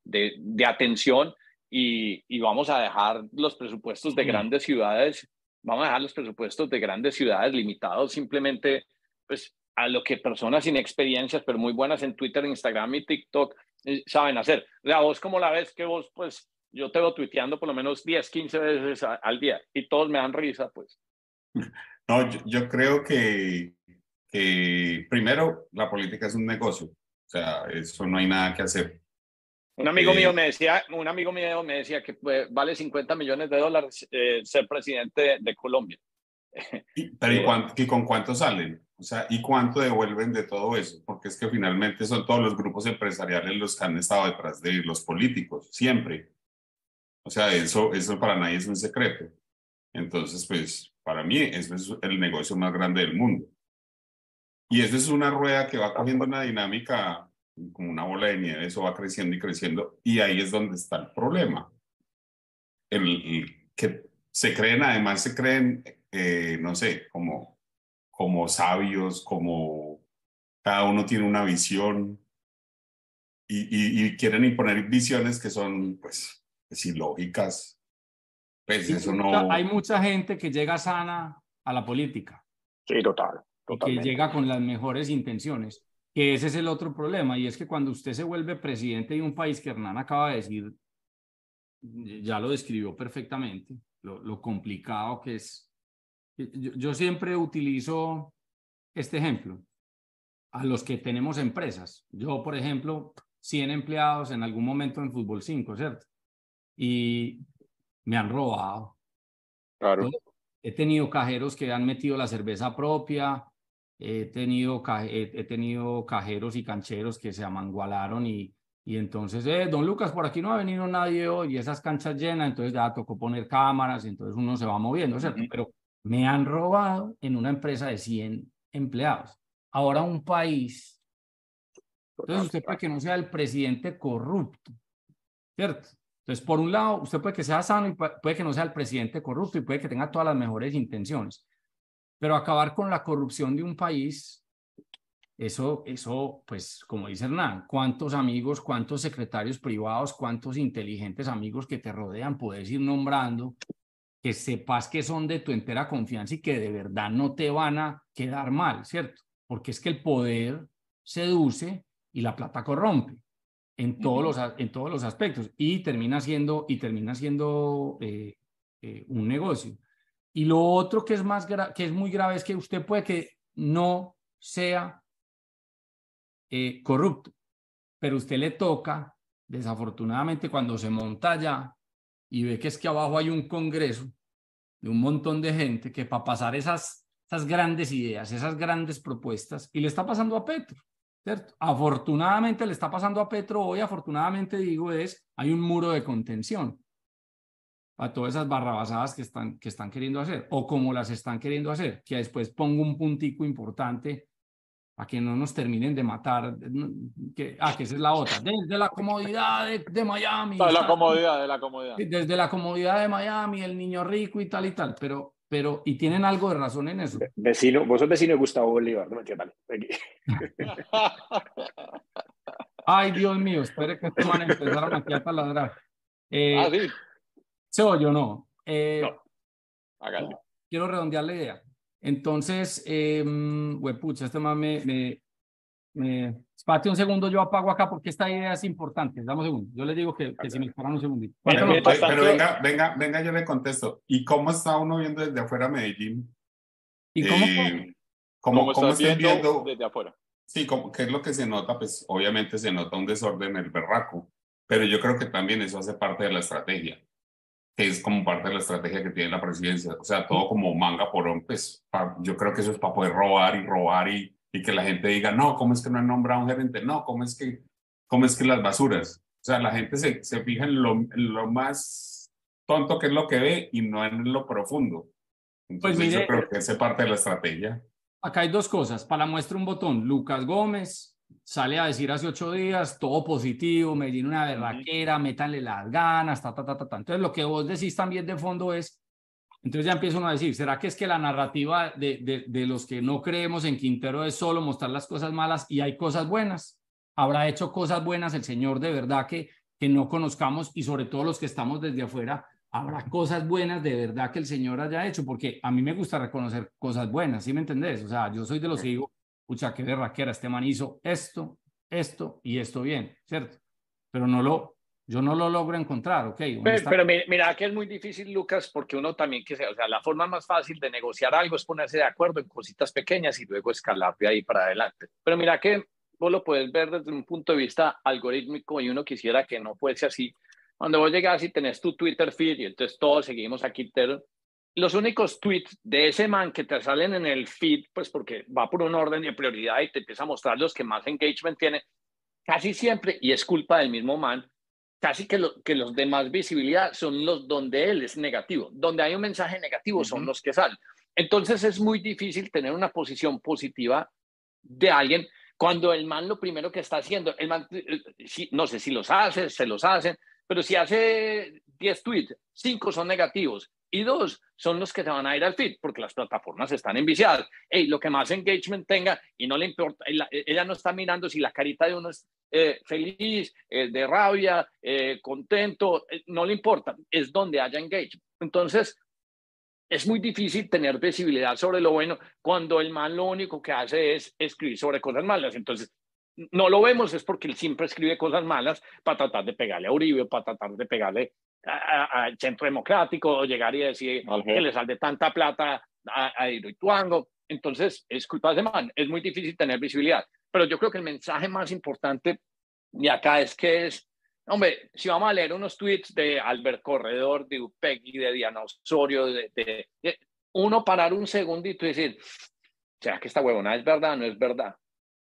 de, de atención y, y, vamos a dejar los presupuestos de grandes ciudades vamos a dejar los presupuestos de grandes ciudades limitados simplemente pues, a lo que personas sin experiencias, pero muy buenas en Twitter, Instagram y TikTok eh, saben hacer. O sea, vos como la ves que vos, pues, yo te veo tuiteando por lo menos 10, 15 veces al día y todos me dan risa, pues. No, yo, creo que, que primero la política es un negocio. O sea, eso no hay nada que hacer. Un amigo mío me decía, un amigo mío me decía que pues, vale 50 millones de dólares eh, ser presidente de Colombia. pero ¿y, cuánto, ¿y con cuánto salen? O sea, ¿y cuánto devuelven de todo eso? Porque es que finalmente son todos los grupos empresariales los que han estado detrás de los políticos, siempre. O sea, eso, eso para nadie es un secreto. Entonces, pues, para mí, eso es el negocio más grande del mundo. Y eso es una rueda que va cogiendo una dinámica como una bola de nieve, eso va creciendo y creciendo, y ahí es donde está el problema. El, que se creen, además se creen, eh, no sé, como, como sabios, como cada uno tiene una visión y, y, quieren imponer visiones que son, pues, pues ilógicas. Pues eso no... Hay mucha gente que llega sana a la política. Sí, total. que llega con las mejores intenciones que ese es el otro problema, y es que cuando usted se vuelve presidente de un país que Hernán acaba de decir, ya lo describió perfectamente, lo, complicado que es. Yo, siempre utilizo este ejemplo. A los que tenemos empresas. Yo, por ejemplo, 100 empleados en algún momento en Fútbol 5, ¿cierto? Y me han robado. Claro. He tenido cajeros que han metido la cerveza propia, he tenido, he, tenido cajeros y cancheros que se amangualaron y, y entonces, eh, don Lucas, por aquí no ha venido nadie hoy y esas canchas llenas, entonces ya tocó poner cámaras y entonces uno se va moviendo, ¿cierto? Pero me han robado en una empresa de 100 empleados. Ahora un país. Entonces usted puede que no sea el presidente corrupto, ¿cierto? Entonces, por un lado, usted puede que sea sano y puede que no sea el presidente corrupto y puede que tenga todas las mejores intenciones. Pero acabar con la corrupción de un país eso, eso, pues, como dice Hernán, cuántos amigos, cuántos secretarios privados, cuántos inteligentes amigos que te rodean puedes ir nombrando, que sepas que son de tu entera confianza y que de verdad no te van a quedar mal, ¿cierto? Porque es que el poder seduce y la plata corrompe en todos, los, en todos los aspectos y termina siendo, y termina siendo eh, eh, un negocio. Y lo otro que es, más que es muy grave es que usted puede que no sea eh, corrupto, pero usted le toca, desafortunadamente, cuando se monta allá y ve que es que abajo hay un congreso de un montón de gente que para pasar esas, esas grandes ideas, esas grandes propuestas, y le está pasando a Petro. ¿Cierto? Afortunadamente le está pasando a Petro hoy, afortunadamente digo, es, hay un muro de contención a todas esas barrabasadas que están, que están queriendo hacer, o como las están queriendo hacer, que después pongo un puntico importante para que no nos terminen de matar, que, ah, que esa es la otra, desde la comodidad de, de Miami. De la comodidad, de la comodidad. Desde la comodidad de Miami, el niño rico y tal y tal, pero pero, y tienen algo de razón en eso. Vecino, vos sos vecino de Gustavo Bolívar, no me entiendes, Ay, Dios mío, espere que este man empezara aquí a taladrar. Eh, ah, sí. ¿Se o no? Eh, no. Hágale. Quiero redondear la idea. Entonces, eh, pucha, este man me, me, me, espate un segundo, yo apago acá porque esta idea es importante. Dame un segundo. Yo le digo que, que si me esperan un segundito. Pero, venga, venga, venga, yo le contesto. ¿Y cómo está uno viendo desde afuera Medellín? ¿Y cómo, eh, cómo, cómo, está viendo, desde afuera? Sí, ¿qué es lo que se nota? Pues obviamente se nota un desorden en el berraco, pero yo creo que también eso hace parte de la estrategia, que es como parte de la estrategia que tiene la presidencia. O sea, todo como manga por pues yo creo que eso es para poder robar y robar y y que la gente diga, no, ¿cómo es que no han nombrado un gerente? No, ¿cómo es que, cómo es que las basuras? O sea, la gente se, se fija en lo, lo, más tonto que es lo que ve y no en lo profundo. pues mire, yo creo que esa es parte de la estrategia. Acá hay dos cosas. Para muestra un botón, Lucas Gómez sale a decir hace ocho días, todo positivo, me viene una berraquera, métanle las ganas, ta, ta, ta, ta, ta. Entonces, lo que vos decís también de fondo es, entonces ya empieza uno a decir, ¿será que es que la narrativa de, de, de, los que no creemos en Quintero es solo mostrar las cosas malas y hay cosas buenas? ¿Habrá hecho cosas buenas el Señor de verdad que, que no conozcamos y sobre todo los que estamos desde afuera? ¿Habrá cosas buenas de verdad que el Señor haya hecho? Porque a mí me gusta reconocer cosas buenas, ¿sí me entendés? O sea, yo soy de los que digo, pucha, qué berraquera, este man hizo esto, esto y esto bien, ¿cierto? Pero no lo, yo no lo logro encontrar, ¿ok? Pero, mira, que es muy difícil, Lucas, porque uno también, que sea, o sea, la forma más fácil de negociar algo es ponerse de acuerdo en cositas pequeñas y luego escalar de ahí para adelante. Pero mira que vos lo puedes ver desde un punto de vista algorítmico y uno quisiera que no fuese así. Cuando vos llegas y tenés tu Twitter feed y entonces todos seguimos a Twitter, los únicos tweets de ese man que te salen en el feed, pues porque va por un orden de prioridad y te empieza a mostrar los que más engagement tiene, casi siempre, y es culpa del mismo man, casi que, que los de más visibilidad son los donde él es negativo. Donde hay un mensaje negativo son los que salen. Entonces es muy difícil tener una posición positiva de alguien cuando el man lo primero que está haciendo, el man, eh, no sé si los hace, se los hacen, pero si hace 10 tweets, 5 son negativos y 2 son los que se van a ir al feed porque las plataformas están enviciadas. Hey, lo que más engagement tenga y no le importa, ella no está mirando si la carita de uno es eh, feliz, eh, de rabia, eh, contento, no le importa, es donde haya engagement. Entonces, es muy difícil tener visibilidad sobre lo bueno cuando el mal lo único que hace es escribir sobre cosas malas. Entonces, no lo vemos es porque él siempre escribe cosas malas para tratar de pegarle a Uribe, para tratar de pegarle al Centro Democrático, o llegar y decir que le sale tanta plata a, a Hidroituango. Entonces, es culpa de ese man. Es muy difícil tener visibilidad. Pero yo creo que el mensaje más importante de acá es que es, hombre, si vamos a leer unos tweets de Albert Corredor, de Upegui, de Diana Osorio, de, uno parar un segundito y decir, ¿será que esta huevona es verdad o no es verdad?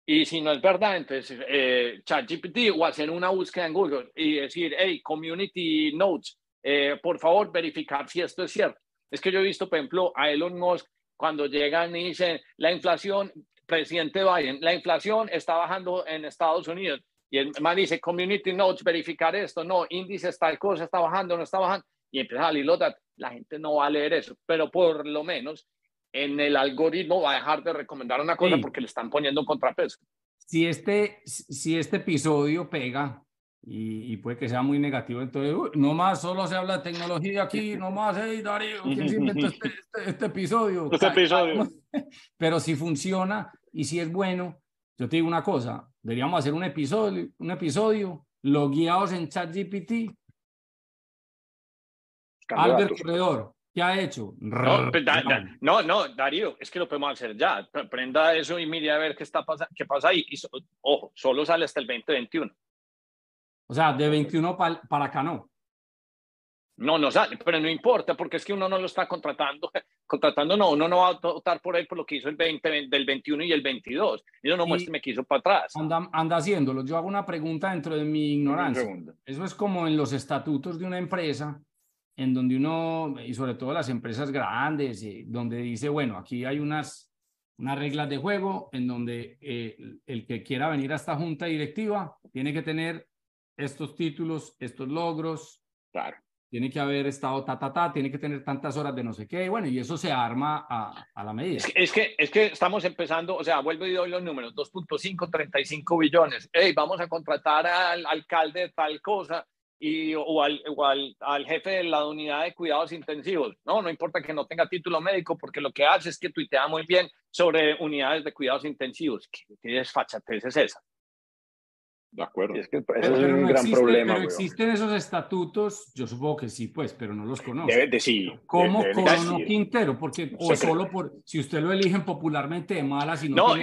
Y si no es verdad, entonces eh, ChatGPT o hacer una búsqueda en Google y decir, hey, community notes, eh, por favor, verificar si esto es cierto. Es que yo he visto, por ejemplo, a Elon Musk cuando llegan y dicen, la inflación presidente Biden, la inflación está bajando en Estados Unidos. Y el man dice, community notes, verificar esto, no, índice tal cosa, está bajando, no está bajando. Y empieza a salir la gente no va a leer eso, pero por lo menos en el algoritmo va a dejar de recomendar una cosa porque le están poniendo un contrapeso. Si este, si este episodio pega, y, puede que sea muy negativo. Entonces, no más, solo se habla de tecnología aquí, no más, hey Darío, ¿quién se inventó este, este, este, episodio? Este episodio. Pero si funciona y si es bueno, yo te digo una cosa, deberíamos hacer un episodio, un episodio logueados en ChatGPT. Albert Corredor, ¿qué ha hecho? Pues, no, no, Darío, es que lo podemos hacer ya. Prenda eso y mire a ver qué, está pasa, qué pasa ahí. Y ojo, solo sale hasta el 2021. O sea, de 21 para acá no. No, no sale, pero no importa, porque es que uno no lo está contratando. Contratando no, uno no va a votar por él por lo que hizo el 20, del 21 y el 22. Y uno no muestra me quiso para atrás. Anda, anda haciéndolo. Yo hago una pregunta dentro de mi ignorancia. Eso es como en los estatutos de una empresa, en donde uno, y sobre todo las empresas grandes, eh, donde dice, bueno, aquí hay unas, unas reglas de juego en donde eh, el que quiera venir a esta junta directiva tiene que tener estos títulos, estos logros. Claro. Tiene que haber estado ta, ta, ta, tiene que tener tantas horas de no sé qué. Bueno, y eso se arma a, a la medida. Es que, es que, estamos empezando, o sea, vuelvo y doy los números: 2.5, 35 billones. Hey, vamos a contratar al alcalde de tal cosa y, o, al, o al, al, jefe de la unidad de cuidados intensivos. No, no importa que no tenga título médico, porque lo que hace es que tuitea muy bien sobre unidades de cuidados intensivos. ¿Qué desfachatez es esa? De acuerdo. Es que eso es un gran problema. Pero existen esos estatutos, yo supongo que sí, pues, pero no los conozco. Debe de sí. ¿Cómo Corono Quintero? Porque, o solo por, si usted lo eligen popularmente de malas y no. No,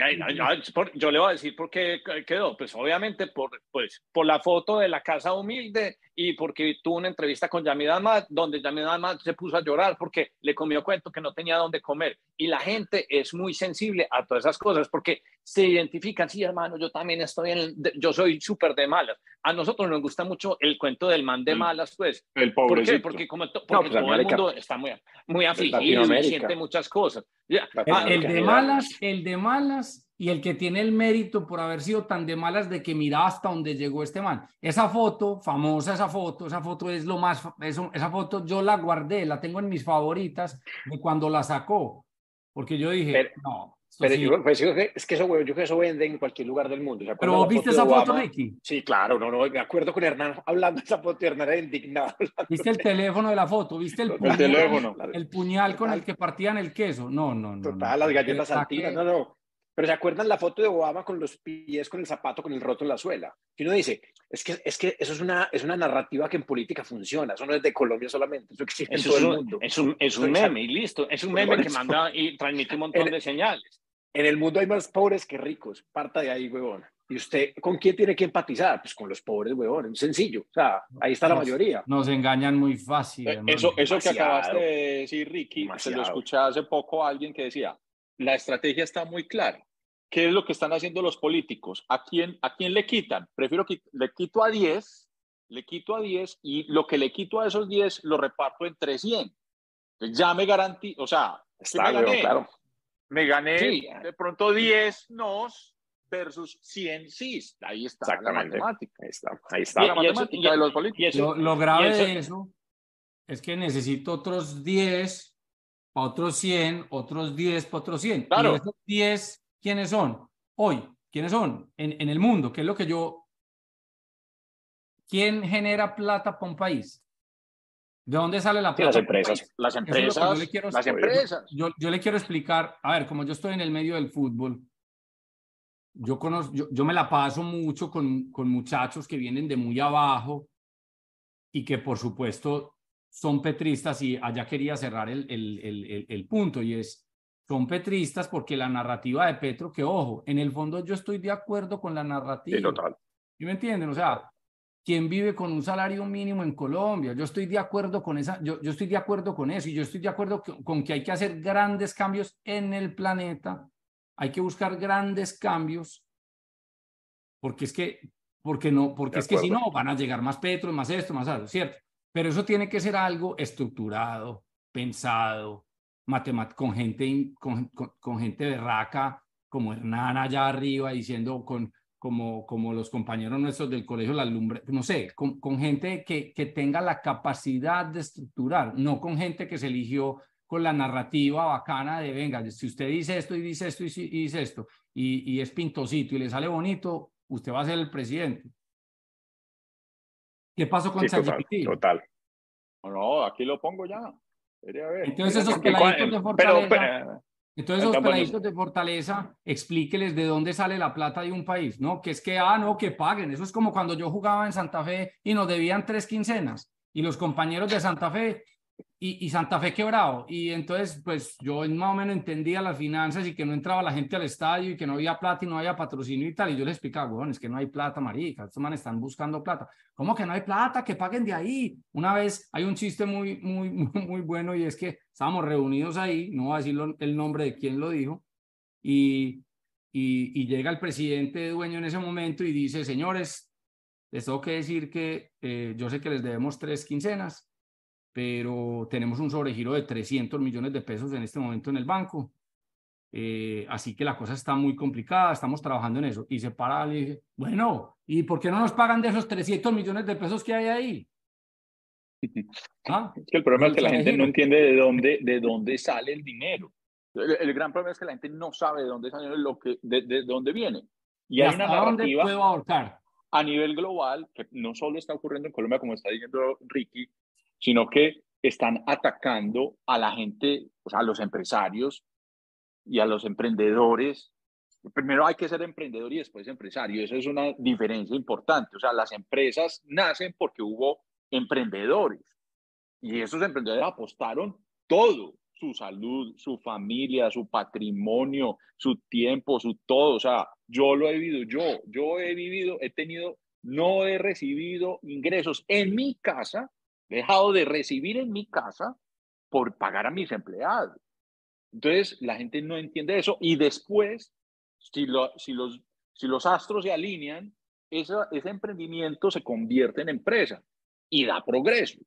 yo le voy a decir por qué quedó. Pues obviamente por, pues, por la foto de la casa humilde y porque tuvo una entrevista con Yamida Ahmad, donde Yamida Ahmad se puso a llorar porque le comió cuento que no tenía dónde comer. Y la gente es muy sensible a todas esas cosas porque se identifican, sí, hermano, yo también estoy en, yo soy súper de malas. A nosotros nos gusta mucho el cuento del man de malas, pues. El ¿Por qué? Porque, como porque pues todo el mundo está muy, muy afligido y siente muchas cosas. el de malas, el de malas y el que tiene el mérito por haber sido tan de malas de que mira hasta dónde llegó este man. Esa foto, famosa esa foto, esa foto es lo más, eso, esa foto yo la guardé, la tengo en mis favoritas de cuando la sacó, porque yo dije, no. Pero yo, pues, es que eso, yo creo que eso vende en cualquier lugar del mundo. pero vos viste esa foto, Ricky. Sí, claro, no, no, me acuerdo con Hernán hablando de esa foto Hernán era indignado. ¿Viste el teléfono de la foto? ¿Viste el puñal, el, teléfono. el puñal con el que partían el queso? No, no, no. Total, las galletas altinas, no, no. Pero ¿se acuerdan la foto de Obama con los pies, con el zapato, con el roto en la suela? Que uno dice, es que, es que eso es una, es una narrativa que en política funciona, eso no es de Colombia solamente, eso existe en todo es un, el mundo. Es un, es un meme y listo, es un meme que manda y transmite un montón de señales. En el mundo hay más pobres que ricos, parta de ahí, huevón. ¿Y usted con quién tiene que empatizar? Pues con los pobres, huevón, es sencillo. O sea, ahí está la mayoría. Nos engañan muy fácil. Eh, eso, eso que acabaste de decir, Ricky, se lo escuché hace poco a alguien que decía, la estrategia está muy clara. ¿Qué es lo que están haciendo los políticos? ¿A quién, a quién le quitan? Prefiero que le quito a 10, le quito a 10 y lo que le quito a esos 10 lo reparto entre 100. Ya me garantizo, o sea, Está me gané, claro. Me gané de pronto 10 nos versus 100 sí. Ahí está la matemática. Ahí está, ahí está la matemática de los políticos. Lo, lo, grave de eso es que necesito otros 10 para otros 100, otros 10 para otros 100. Claro. Y esos 10 quiénes son hoy, quiénes son en, en el mundo, qué es lo que yo... ¿Quién genera plata para un país? ¿De dónde sale la plata? las empresas. Las empresas. Yo quiero, las empresas. Yo, yo, le quiero explicar, a ver, como yo estoy en el medio del fútbol, yo, conozco, yo, yo me la paso mucho con, con muchachos que vienen de muy abajo y que por supuesto son petristas y allá quería cerrar el, el, el, el punto y es, son petristas porque la narrativa de Petro, que ojo, en el fondo yo estoy de acuerdo con la narrativa. Sí, total. ¿Sí me entienden? O sea, ¿quién vive con un salario mínimo en Colombia? Yo estoy de acuerdo con esa, yo, yo estoy de acuerdo con eso y yo estoy de acuerdo con que hay que hacer grandes cambios en el planeta. Hay que buscar grandes cambios porque es que, porque no, porque es que si no van a llegar más Petro, más esto, más algo, ¿cierto? Pero eso tiene que ser algo estructurado, pensado, con gente, con, con, gente berraca como Hernán allá arriba diciendo con, como, como los compañeros nuestros del colegio La Lumbre, no sé, con, con gente que, que tenga la capacidad de estructurar, no con gente que se eligió con la narrativa bacana de, venga, si usted dice esto y dice esto y dice esto, y, y es pintosito y le sale bonito, usted va a ser el presidente. ¿Qué pasó con sí, ChatGPT? Total, No, aquí lo pongo ya. Entonces esos peladitos de Fortaleza, entonces esos peladitos de Fortaleza, explíqueles de dónde sale la plata de un país, ¿no? Que es que, ah, no, que paguen. Eso es como cuando yo jugaba en Santa Fe y nos debían tres quincenas y los compañeros de Santa Fe y, y, Santa Fe quebrado. Y entonces, pues yo más o menos entendía las finanzas y que no entraba la gente al estadio y que no había plata y no había patrocinio y tal. Y yo les explicaba, bueno, es que no hay plata, marica, estos manes están buscando plata. ¿Cómo que no hay plata? Que paguen de ahí. Una vez hay un chiste muy, muy, muy, muy bueno y es que estábamos reunidos ahí, no voy a decir el nombre de quién lo dijo, y, y, y llega el presidente dueño en ese momento y dice, señores, les tengo que decir que eh, yo sé que les debemos tres quincenas, pero tenemos un sobregiro de 300 millones de pesos en este momento en el banco. Eh, así que la cosa está muy complicada, estamos trabajando en eso. Y se para y dice, bueno, ¿y por qué no nos pagan de esos 300 millones de pesos que hay ahí? ¿Ah? Es que el problema es que la gente no entiende de dónde, de dónde sale el dinero. El, gran problema es que la gente no sabe de dónde sale lo que, de, de dónde viene. Y, hay una narrativa puedo ahorcar? a nivel global, que no solo está ocurriendo en Colombia, como está diciendo Ricky, sino que están atacando a la gente, o sea, a los empresarios y a los emprendedores. Primero hay que ser emprendedor y después empresario. Eso es una diferencia importante. O sea, las empresas nacen porque hubo emprendedores y esos emprendedores apostaron todo, su salud, su familia, su patrimonio, su tiempo, su todo. O sea, yo lo he vivido, yo, yo he vivido, he tenido, no he recibido ingresos en mi casa he dejado de recibir en mi casa por pagar a mis empleados. Entonces, la gente no entiende eso y después, si, lo, si, los, si los astros se alinean, ese emprendimiento se convierte en empresa y da progreso.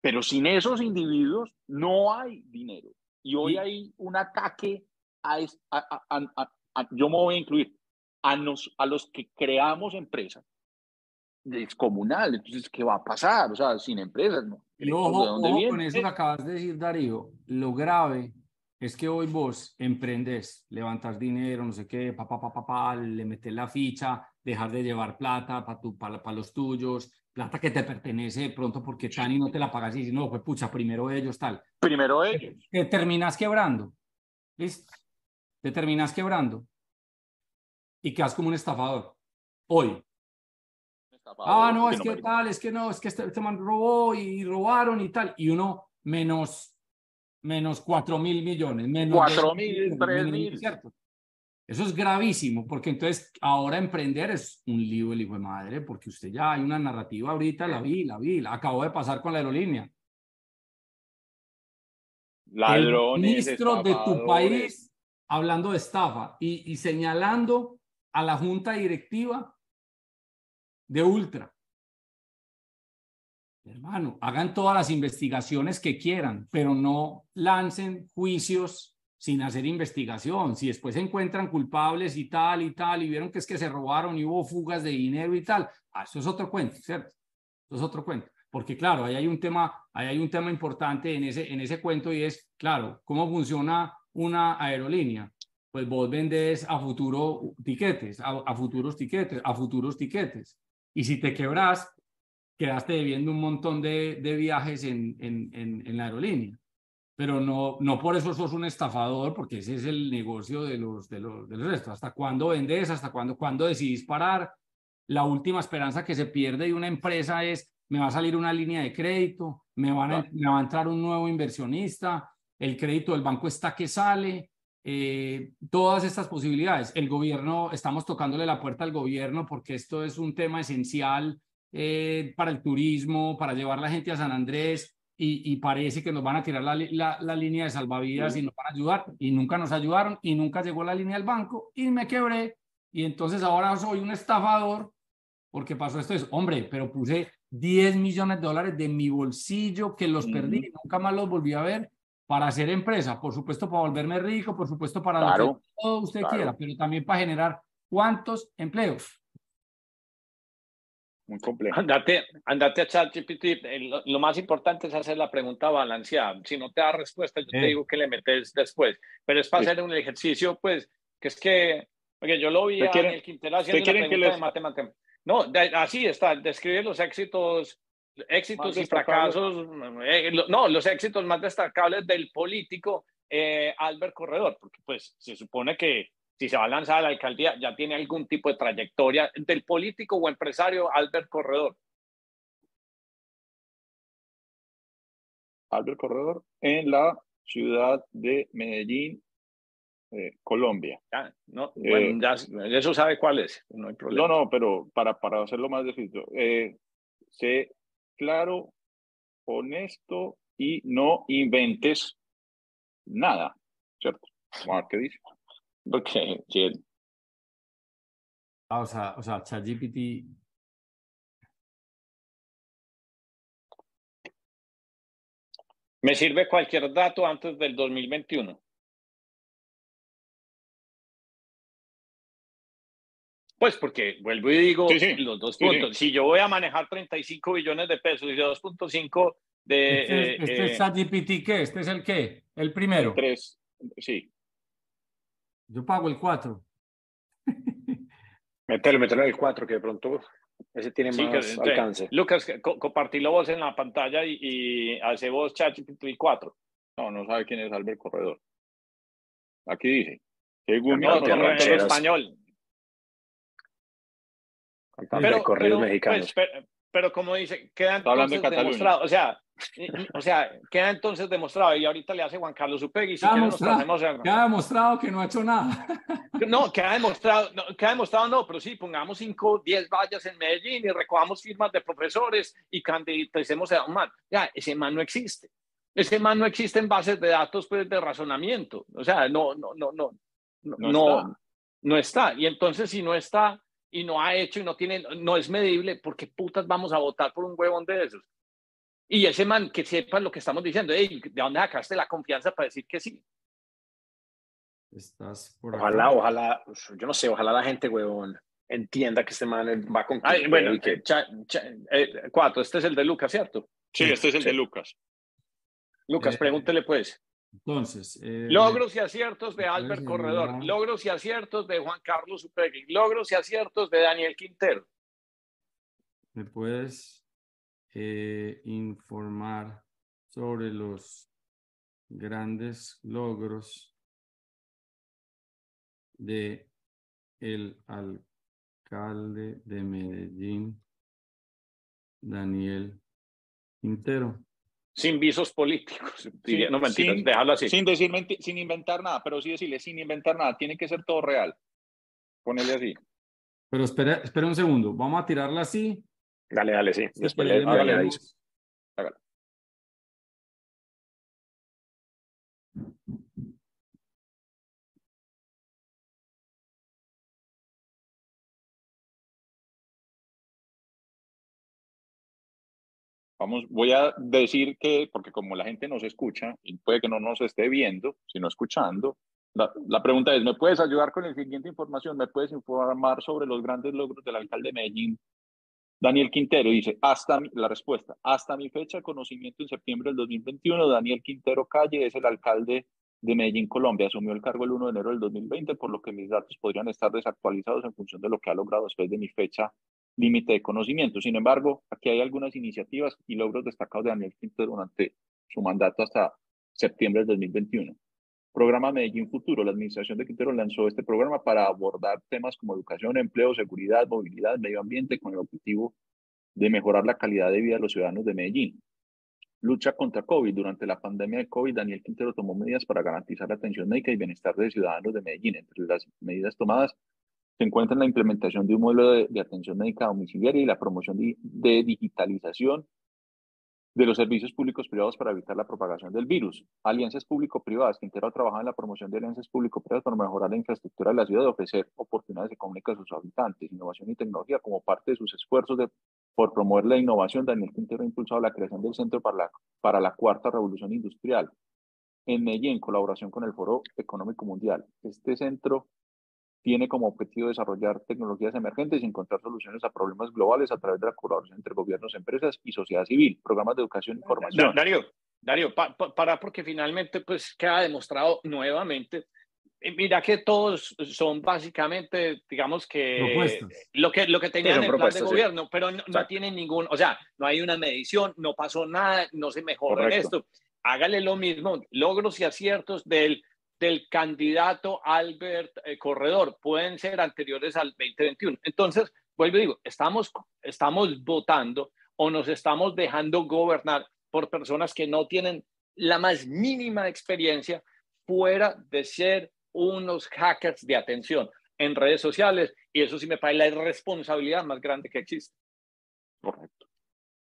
Pero sin esos individuos no hay dinero. Y hoy hay un ataque a, a, yo me voy a incluir, a, nos, a los que creamos empresas, comunal, Entonces, ¿qué va a pasar? O sea, sin empresas, ¿no? ojo, con eso que acabas de decir, Darío, lo grave es que hoy vos emprendes, levantas dinero, no sé qué, papá, papá, papá, le metes la ficha, dejar de llevar plata para para pa los tuyos, plata que te pertenece de pronto porque Tani no te la pagas y dices, no, pues pucha, primero ellos, tal. Primero ellos. Te, terminas quebrando, ¿listo? Te terminas quebrando y quedas como un estafador. Hoy, Ah, no, es que, tal, es que no, es que este, este, man robó y robaron y tal. Y uno menos, menos cuatro mil millones. Menos cuatro mil, tres mil. ¿cierto? Eso es gravísimo, porque entonces ahora emprender es un lío el hijo de madre, porque usted ya hay una narrativa ahorita, la vi, la vi, la acabo de pasar con la aerolínea. Ladrones, el ministro de tu país hablando de estafa y, y señalando a la junta directiva de Ultra. Hermano, hagan todas las investigaciones que quieran, pero no lancen juicios sin hacer investigación. Si después se encuentran culpables y tal y tal, y vieron que es que se robaron y hubo fugas de dinero y tal, ah, eso es otro cuento, ¿cierto? Eso es otro cuento. Porque claro, ahí hay un tema, ahí hay un tema importante en ese, en ese cuento y es, claro, ¿cómo funciona una aerolínea? Pues vos vendés a futuro tiquetes, a, a futuros tiquetes, a futuros tiquetes. Y si te quebras, quedaste debiendo un montón de, de viajes en, en, en, la aerolínea. Pero no, no por eso sos un estafador, porque ese es el negocio de los, de los, de los ¿Hasta cuándo vendes? ¿Hasta cuándo, cuándo decidís parar? La última esperanza que se pierde de una empresa es, me va a salir una línea de crédito, me, van a, me va a entrar un nuevo inversionista, el crédito del banco está que sale, eh, todas estas posibilidades. El gobierno, estamos tocándole la puerta al gobierno porque esto es un tema esencial eh, para el turismo, para llevar la gente a San Andrés y, parece que nos van a tirar la, la, línea de salvavidas y nos van a ayudar. Y nunca nos ayudaron y nunca llegó la línea del banco y me quebré. Y entonces ahora soy un estafador porque pasó esto es, hombre, pero puse 10 millones de dólares de mi bolsillo que los perdí, nunca más los volví a ver para hacer empresa, por supuesto para volverme rico, por supuesto para lo que todo usted quiera, pero también para generar cuántos empleos. muy complejo. Andate, andate a ChatGPT. Lo, lo, más importante es hacer la pregunta balanceada. Si no te da respuesta, yo te eh. digo que le metes después. Pero es para hacer un ejercicio, pues, que es que, porque yo lo vi a Daniel Quintero haciendo una pregunta les... de matemáticas. No, así está, describe los éxitos, éxitos y fracasos, eh, no, los éxitos más destacables del político eh, Albert Corredor, porque pues se supone que si se va a lanzar a la alcaldía, ya tiene algún tipo de trayectoria del político o empresario Albert Corredor. Albert Corredor en la ciudad de Medellín, eh, Colombia. no, eh, ya, eso sabe cuál es, no hay problema. No, no, pero para, para hacerlo más eh, sé claro, honesto y no inventes nada, ¿cierto? Ver qué dice. Ok, bien. Ah, o sea, o sea, ChatGPT. Me sirve cualquier dato antes del 2021. Pues porque vuelvo y digo los dos puntos. Si yo voy a manejar 35 billones de pesos y 2.5 de... ¿Este, es, este es ChatGPT qué? ¿Este es el qué? El primero. Tres, sí. Yo pago el 4. Mételo, mételo en el 4, que de pronto ese tiene más alcance. Lucas, co compartilo vos en la pantalla y, y hace vos ChatGPT 4. No, no sabe quién es Albert Corredor. Aquí dice. Según no, no, no, español. Pero, correos pues, mexicanos. pero, pero, como dice, queda entonces demostrado, o sea, o sea, queda entonces demostrado, y ahorita le hace Juan Carlos Upegui, si queda, demostrado, queda demostrado que no ha hecho nada. No, queda demostrado, no, queda demostrado no, pero sí, pongamos 5, 10 vallas en Medellín y recogamos firmas de profesores y candidaticemos a un man. Ya, ese man no existe. Ese man no existe en bases de datos pues, de razonamiento. O sea, no, no, no, no, no, no, no está. Y entonces, si no está, y no ha hecho y no tiene, no es medible, ¿por qué putas vamos a votar por un huevón de esos? Y ese man que sepa lo que estamos diciendo, ¿de dónde sacaste la confianza para decir que sí? Estás por ojalá, ojalá, yo no sé, ojalá la gente, huevón, entienda que este man va con... Ay, bueno, que... Eh, cuatro, este es el de Lucas, ¿cierto? Sí, este es el de Lucas. Lucas, eh, pregúntele pues. Entonces. Eh, logros y aciertos de Albert Corredor, logros y aciertos de Juan Carlos Upegui, logros y aciertos de Daniel Quintero. ¿Me puedes eh, informar sobre los grandes logros de el alcalde de Medellín, Daniel Quintero? Sin visos políticos. no mentiras, sin, déjalo así. Sin, decir sin inventar nada, pero sí decirle sin inventar nada, tiene que ser todo real. Ponele así. Pero espera, espera un segundo, vamos a tirarla así. Dale, dale, sí. Después le, dale, dale, Vamos, voy a decir que, porque como la gente nos escucha y puede que no nos esté viendo, sino escuchando, la, pregunta es, ¿me puedes ayudar con la siguiente información? ¿Me puedes informar sobre los grandes logros del alcalde de Medellín, Daniel Quintero? Dice, hasta la respuesta, hasta mi fecha de conocimiento en septiembre del 2021, Daniel Quintero Calle es el alcalde de Medellín, Colombia. Asumió el cargo el 1 de enero del 2020, por lo que mis datos podrían estar desactualizados en función de lo que ha logrado después de mi fecha límite de conocimiento. Sin embargo, aquí hay algunas iniciativas y logros destacados de Daniel Quintero durante su mandato hasta septiembre del 2021. Programa Medellín Futuro. La administración de Quintero lanzó este programa para abordar temas como educación, empleo, seguridad, movilidad, medio ambiente, con el objetivo de mejorar la calidad de vida de los ciudadanos de Medellín. Lucha contra COVID. Durante la pandemia de COVID, Daniel Quintero tomó medidas para garantizar la atención médica y bienestar de ciudadanos de Medellín. Entre las medidas tomadas se encuentra en la implementación de un modelo de, atención médica domiciliaria y la promoción de, digitalización de los servicios públicos privados para evitar la propagación del virus. Alianzas público-privadas. Quintero ha trabajado en la promoción de alianzas público-privadas para mejorar la infraestructura de la ciudad y ofrecer oportunidades de comunicación a sus habitantes, innovación y tecnología como parte de sus esfuerzos de, por promover la innovación. Daniel Quintero ha impulsado la creación del Centro para la, para la Cuarta Revolución Industrial en Medellín, en colaboración con el Foro Económico Mundial. Este centro tiene como objetivo desarrollar tecnologías emergentes y encontrar soluciones a problemas globales a través de la colaboración entre gobiernos, empresas y sociedad civil, programas de educación y formación. Darío, Darío, para porque finalmente pues queda demostrado nuevamente. Mira que todos son básicamente, digamos que lo que lo que tenían en el plan de gobierno, pero no, tienen ningún, o sea, no hay una medición, no pasó nada, no se mejoró en esto. Hágale lo mismo, logros y aciertos del del candidato Albert eh, Corredor pueden ser anteriores al 2021. Entonces, vuelvo y digo, estamos, estamos votando o nos estamos dejando gobernar por personas que no tienen la más mínima experiencia fuera de ser unos hackers de atención en redes sociales y eso sí me parece la irresponsabilidad más grande que existe. Correcto,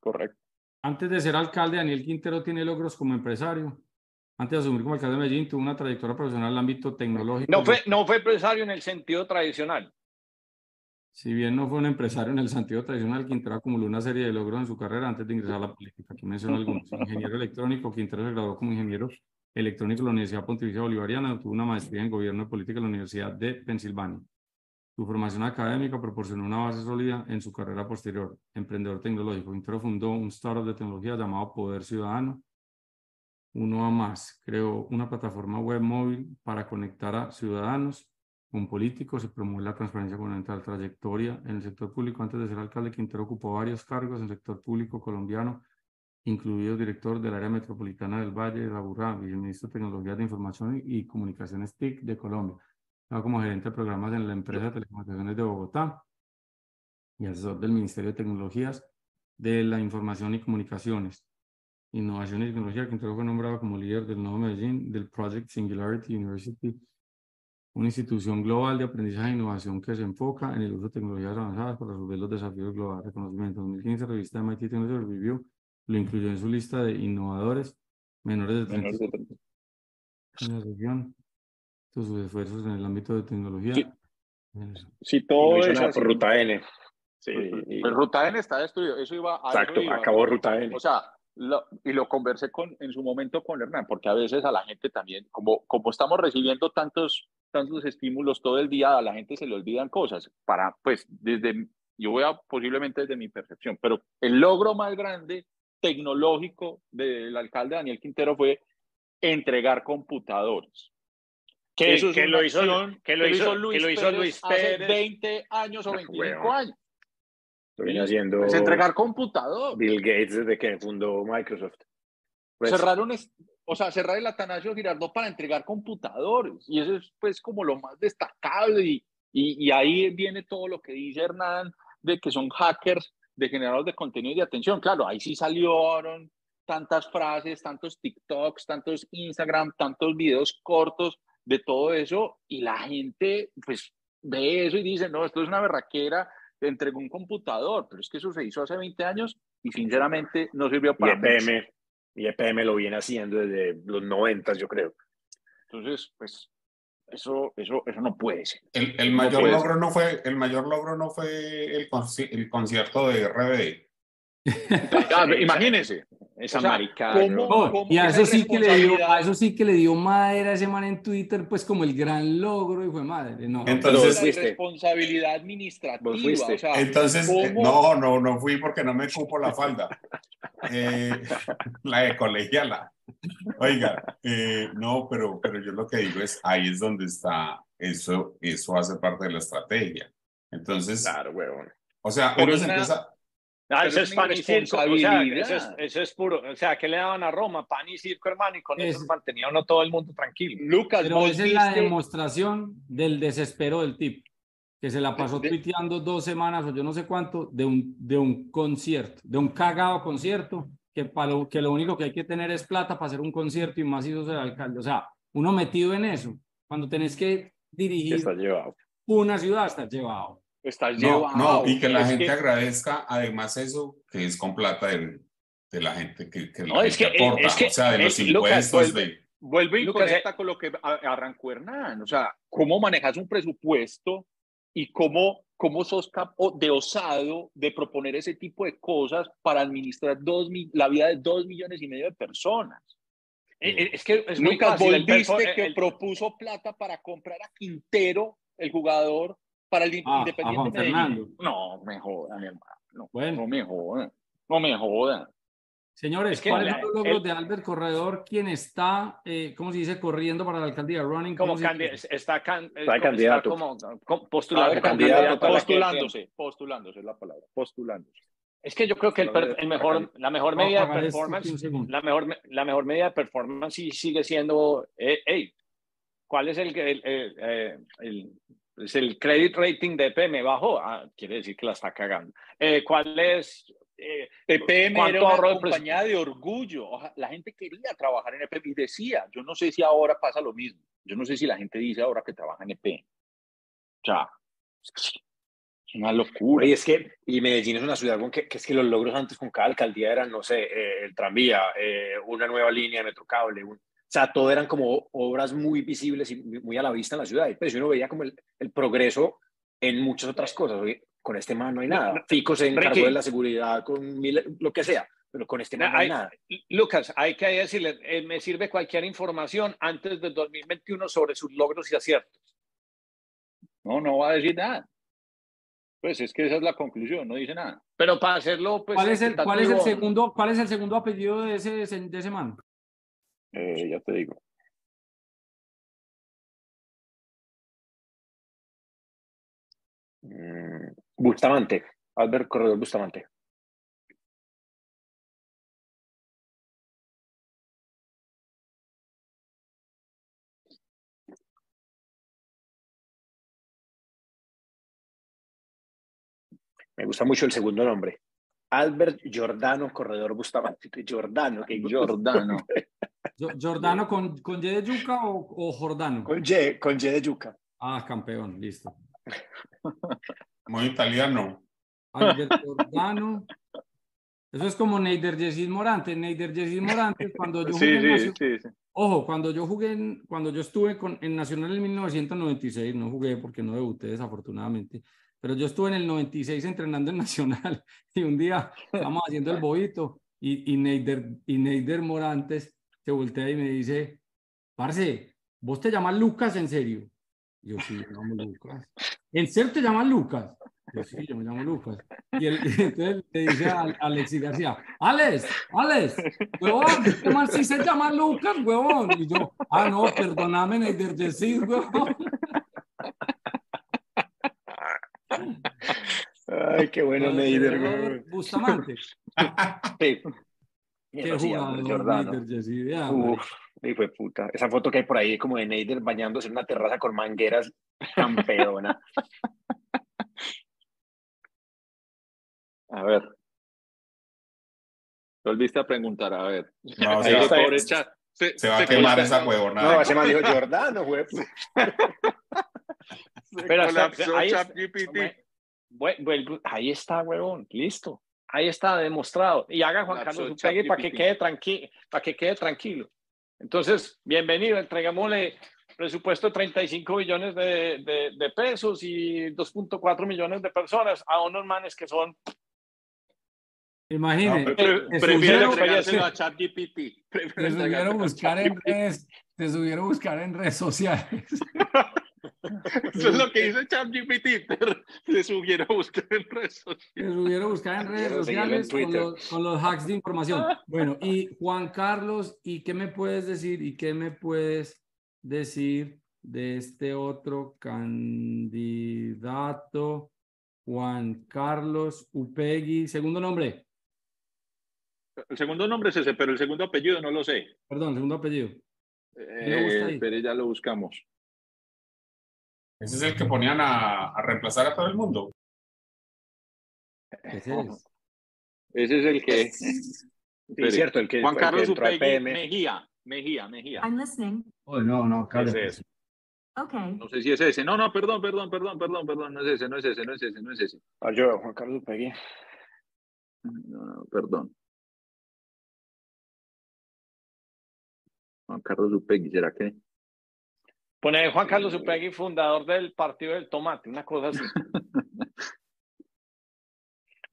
correcto. Antes de ser alcalde, Daniel Quintero tiene logros como empresario. Antes de asumir como alcalde de Medellín, tuvo una trayectoria profesional en el ámbito tecnológico. No fue, no fue empresario en el sentido tradicional. Si bien no fue un empresario en el sentido tradicional, Quintero acumuló una serie de logros en su carrera antes de ingresar a la política. Aquí menciono algunos. Ingeniero electrónico, Quintero se graduó como ingeniero electrónico en la Universidad Pontificia Bolivariana, obtuvo una maestría en Gobierno y Política en la Universidad de Pensilvania. Su formación académica proporcionó una base sólida en su carrera posterior. Emprendedor tecnológico, Quintero fundó un startup de tecnología llamado Poder Ciudadano. Uno a más, creó una plataforma web móvil para conectar a ciudadanos con políticos y promover la transparencia gubernamental. Trayectoria en el sector público. Antes de ser alcalde, Quintero ocupó varios cargos en el sector público colombiano incluido director del área metropolitana del Valle de Aburrá y el ministro de Tecnologías de Información y Comunicaciones TIC de Colombia. como gerente de programas en la empresa de telecomunicaciones de Bogotá y asesor del Ministerio de Tecnologías de la Información y Comunicaciones. Innovación y Tecnología, que fue nombrado como líder del Nuevo Medellín del Project Singularity University, una institución global de aprendizaje e innovación que se enfoca en el uso de tecnologías avanzadas para resolver los desafíos globales. Reconocimiento 2015, revista MIT Technology Review lo incluyó en su lista de innovadores menores de 30 en la región. Sus esfuerzos en el ámbito de tecnología. Sí, todo eso. Por Ruta N. Sí. Pues Ruta N está destruido. Eso iba a. Exacto, acabó Ruta N. O sea, y lo conversé con, en su momento con Hernán, porque a veces a la gente también, como, como estamos recibiendo tantos, tantos estímulos todo el día, a la gente se le olvidan cosas. Para, pues, desde, yo voy a posiblemente desde mi percepción, pero el logro más grande tecnológico del alcalde Daniel Quintero fue entregar computadores. Que, eso que, lo, hizo, que, lo, hizo, Luis, lo hizo Luis Pérez, hace 20 años o 25 años. Lo viene haciendo pues entregar computador. Bill Gates desde que fundó Microsoft. Pues, Cerraron, o sea, cerrar el Atanasio Girardot para entregar computadores. Y eso es pues como lo más destacable. Y, y, y ahí viene todo lo que dice Hernán de que son hackers de generadores de contenido y de atención. Claro, ahí sí salieron tantas frases, tantos TikToks, tantos Instagram, tantos videos cortos de todo eso y la gente pues ve eso y dice, no, esto es una berraquera, entregó un computador, pero es que eso se hizo hace 20 años y sinceramente no sirvió para y EPM, Y EPM lo viene haciendo desde los 90, yo creo. Entonces, pues eso, eso, eso no puede ser. El, el mayor logro no fue, el mayor logro no fue el, el concierto de RBD. Ah, imagínense. Esa maricada. y a eso, sí que le dio, a eso sí que le dio madera a ese man en Twitter, pues como el gran logro y fue madre. No. Entonces, la responsabilidad administrativa. O sea, Entonces, eh, no, no, no fui porque no me cupo la falda. Eh, la de colegiala. Oiga, eh, no, pero, pero yo lo que digo es, ahí es donde está, eso, eso hace parte de la estrategia. Entonces, claro, huevón. O sea, uno se empieza, Ah, eso es pan y circo, o sea, eso es, eso es, puro, o sea, ¿qué le daban a Roma? Pan y circo, hermano, y con eso mantenía uno todo el mundo tranquilo. Lucas, Pero esa es la demostración del desespero del tipo, que se la pasó tuiteando dos semanas o yo no sé cuánto de un, de un concierto, de un cagado concierto, que, para lo, que lo único que hay que tener es plata para hacer un concierto y más hizo ser alcalde. O sea, uno metido en eso, cuando tenés que dirigir una ciudad, está llevado está no, No, y que la gente agradezca además eso, que es con plata de, de la gente que, que, no, es que, aporta, es que, o sea, de los impuestos. vuelve, vuelve y conecta con lo que arrancó Hernán, o sea, cómo manejas un presupuesto y cómo, cómo sos de osado de proponer ese tipo de cosas para administrar dos, la vida de dos millones y medio de personas. Eh, eh, es que es muy Lucas, volviste que propuso plata para comprar a Quintero el jugador para el Ah, a Independiente Juan Medellín. Fernando. No, me jodan, hermano. No, Bueno. no me jodan. No me jodan. Señores, Es que ¿cuáles son los logros el- de Albert Corredor, quien está, eh, ¿cómo se dice, corriendo para la alcaldía? Running, Como ¿cómo se candi- está, can- Está como- candidato. como, como A postulado ver, candidato a que- postulándose, postulándose es la palabra, postulándose. Es que yo creo que el, el mejor, la mejor a medida de aquí un performance, la mejor, me- la mejor medida de performance sigue siendo, eh, hey, ¿cuál es el, el, eh, el- es el credit rating de PM? Bajó, ah, quiere decir que la está cagando. Eh, ¿Cuál es? eh, EPM ¿Cuánto era una compañía de orgullo. Oja- La gente quería trabajar en EPM y decía, yo no sé si ahora pasa lo mismo. Yo no sé si la gente dice ahora que trabaja en EPM. O sea, es una locura. Y es que, y Medellín es una ciudad con que, que es que los logros antes con cada alcaldía eran, no sé, eh, el tranvía, eh, una nueva línea de metrocable, un- o sea, todo eran como obras muy visibles y muy a la vista en la ciudad. Y pues uno veía como el, el progreso en muchas otras cosas. Oye, con este man no hay nada. Fico se encargó Ricky. de la seguridad con mil- lo que sea, pero con este man no hay Hay- nada. Lucas, hay que decirle, eh, me sirve cualquier información antes del 2021 sobre sus logros y aciertos. No, no va a decir nada. Pues es que esa es la conclusión, no dice nada. Pero para hacerlo, pues. ¿Cuál es, el, cuál, es el segundo, ¿Cuál es el segundo apellido de ese, de ese man? Eh, ya te digo. Mm, Bustamante, Albert Corredor Bustamante. Me gusta mucho el segundo nombre. Albert Giordano Corredor Bustamante. Giordano, que Giordano. ¿Jordano con, con Y de yuca o, o Jordano? Con Y, con Y de yuca. Ah, campeón, listo. Muy italiano. Albert Jordano. Eso es como Neider Jessis Morante. Neider Jessis Morante, cuando yo jugué en Sí, sí, Nacio- sí, sí. Ojo, cuando yo jugué, en- cuando yo estuve con, en Nacional en 1996, no jugué porque no debuté desafortunadamente, pero yo estuve en el 96 entrenando en Nacional y un día estábamos haciendo el bobito y, y, Neider, y Neider Morantes se voltea y me dice, Parce, ¿vos te llamas Lucas en serio? Yo sí, me llamo Lucas. ¿En serio te llamas Lucas? Yo sí, yo me llamo Lucas. Y, él, entonces le dice a, a Alexis García, Alex, Alex, huevón, este man sí se llama Lucas, huevón. Y yo, ah, no, perdóname, Neider Jessis, huevón. Ay, qué bueno, Neider. güey. Bustamante. Sí. Qué jugador, Uf, hijo de puta. Esa foto que hay por ahí como de Neider bañándose en una terraza con mangueras, campeona. A ver. Te volviste a preguntar, a ver. No, Ahí se, va, pobre chat. Se, se va a se quemar esa No, huevonada. ese man dijo Giordano, güey. se Pero ahí está- ahí está, huevón, listo. Ahí está demostrado. Y haga Juan Carlos Upegui para que quede para que quede tranquilo. Entonces, bienvenido, entregámosle presupuesto de 35 millones de, de- de pesos y 2.4 millones de personas a unos manes que son Imagine, No, Pre- Eh, te Prefiero entregárselo a ChatGPT. Te subieron buscar en redes, te subieron a buscar en redes sociales. Eso es lo que dice ChatGPT. Te sugiero buscar en redes sociales. Te subieron a buscar en redes seguirlo en sociales con los, con los hacks de información. Bueno, y Juan Carlos, ¿y qué me puedes decir? ¿Y qué me puedes decir de este otro candidato? Juan Carlos Upegui, segundo nombre, El segundo nombre es ese, pero el segundo apellido no lo sé. perdón, segundo apellido. Eh, pero ya lo buscamos. Ese es el que ponían a, a reemplazar a todo el mundo. Ese es. Ese es el que. Sí, Espere. cierto, el que, Juan el que Carlos Upegui PM. Mejía. Mejía, Mejía. I'm listening. Oh, no, no. Ese es. Okay. No sé si es ese. No, no, perdón, perdón, perdón, perdón, perdón. No es ese, no es ese, no es ese, no es ese. Ah, yo, Juan Carlos Upegui. No, no, perdón. Juan Carlos Upegui, ¿será que? Pone Juan Carlos Upegui, fundador del Partido del Tomate, una cosa así.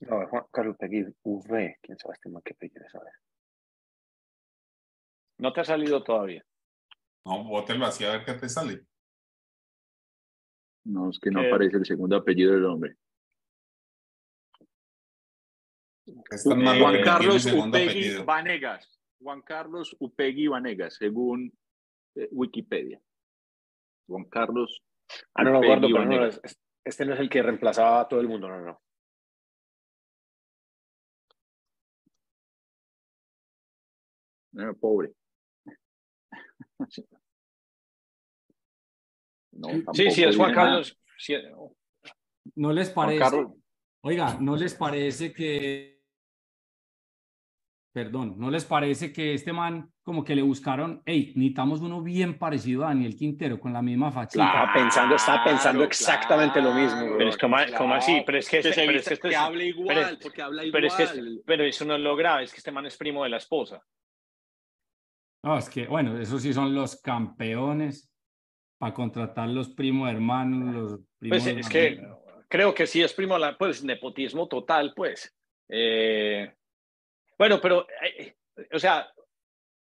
No, Juan Carlos Upegui, UV. ¿Quién sabe este qué apellido es? A ver. No te ha salido todavía. No, bótelo así a ver qué te sale. No, es que no aparece el segundo apellido del hombre. Juan Carlos Upegui Vanegas. Juan Carlos Upegui Vanegas, según eh, Wikipedia. Juan Carlos. Ah, no, no, Upegui pero no, este no es el que reemplazaba a todo el mundo, no, no. no pobre. sí, sí, es Juan Carlos. ¿No les parece? Oiga, ¿no les parece que perdón, ¿no les parece que este man como que le buscaron, hey, necesitamos uno bien parecido a Daniel Quintero, con la misma fachada? Estaba pensando, estaba pensando exactamente lo mismo. Pero es como, así, pero es que, este, pero es que, este habla igual, porque habla igual. Pero, eso no es lo grave, es que este man es primo de la esposa. No, es que, bueno, esos sí son los campeones para contratar los primos hermanos, los primos Pues es que creo que sí es primo, pues nepotismo total, pues. Eh, bueno, pero, eh, o sea,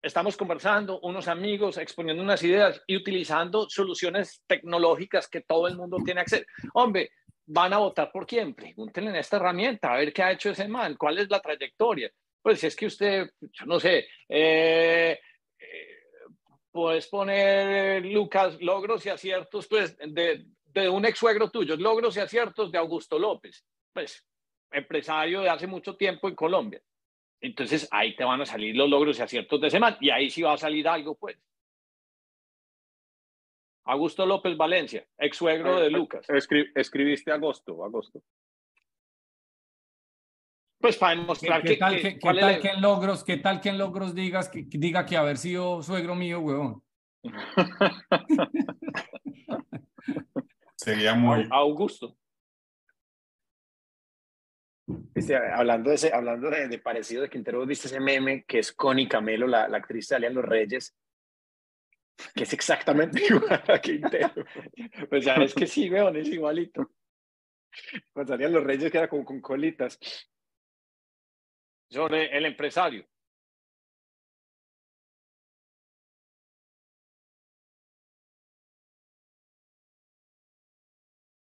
estamos conversando, unos amigos, exponiendo unas ideas y utilizando soluciones tecnológicas que todo el mundo tiene acceso. Hombre, ¿van a votar por quién? Pregúntenle en esta herramienta, a ver qué ha hecho ese man, cuál es la trayectoria. Pues si es que usted, yo no sé, eh, eh, puedes poner, Lucas, logros y aciertos, pues, de, de un ex suegro tuyo, logros y aciertos de Augusto López, pues, empresario de hace mucho tiempo en Colombia. Entonces ahí te van a salir los logros y aciertos de semana y ahí sí va a salir algo, pues. Augusto López Valencia, ex suegro de Lucas. escribiste agosto, agosto. Pues para demostrar ¿Qué, tal, que, tal que en logros, qué tal que en logros digas que, diga que haber sido suegro mío, huevón. Sería muy. Augusto. Hablando de, ese, hablando de, parecido de Quintero, viste ese meme que es Connie Camelo, la, la actriz de Alian Los Reyes, que es exactamente igual a Quintero. pues ya es que sí, weón, es igualito. Cuando salían los Reyes que era como con colitas. Sobre el empresario.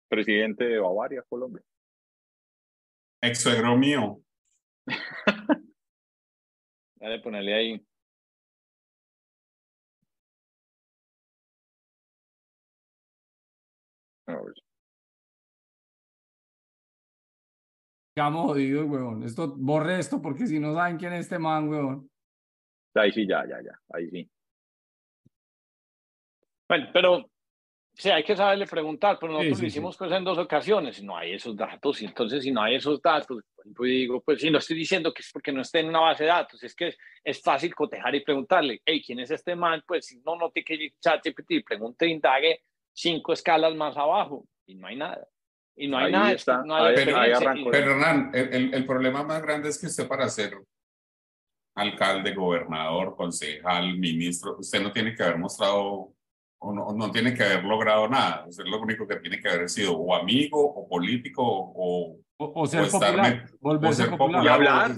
Presidente de Bavaria, Colombia. Ex suegro mío. Dale, ponerle ahí. Estamos jodidos, huevón. Esto, borre esto porque si no saben quién es este man, huevón. Ahí sí, ya, ya, ya. Ahí sí. Bueno, pero Sí, hay que saberle preguntar, pero nosotros lo hicimos pues en dos ocasiones, no hay esos datos, y entonces si no hay esos datos, pues digo, pues si no estoy diciendo que es porque no esté en una base de datos, es que es, fácil cotejar y preguntarle, hey, ¿quién es este man? Pues si no, no tiene que ChatGPT, pregunte, indague cinco escalas más abajo, y no hay nada. Y no hay nada. Está, no hay pero, pero, Hernán, el, el problema más grande es que usted para ser alcalde, gobernador, concejal, ministro, usted no tiene que haber mostrado no, no, tiene que haber logrado nada. Es lo único que tiene que haber sido o amigo, o político, o, o, ser popular. Y hablar.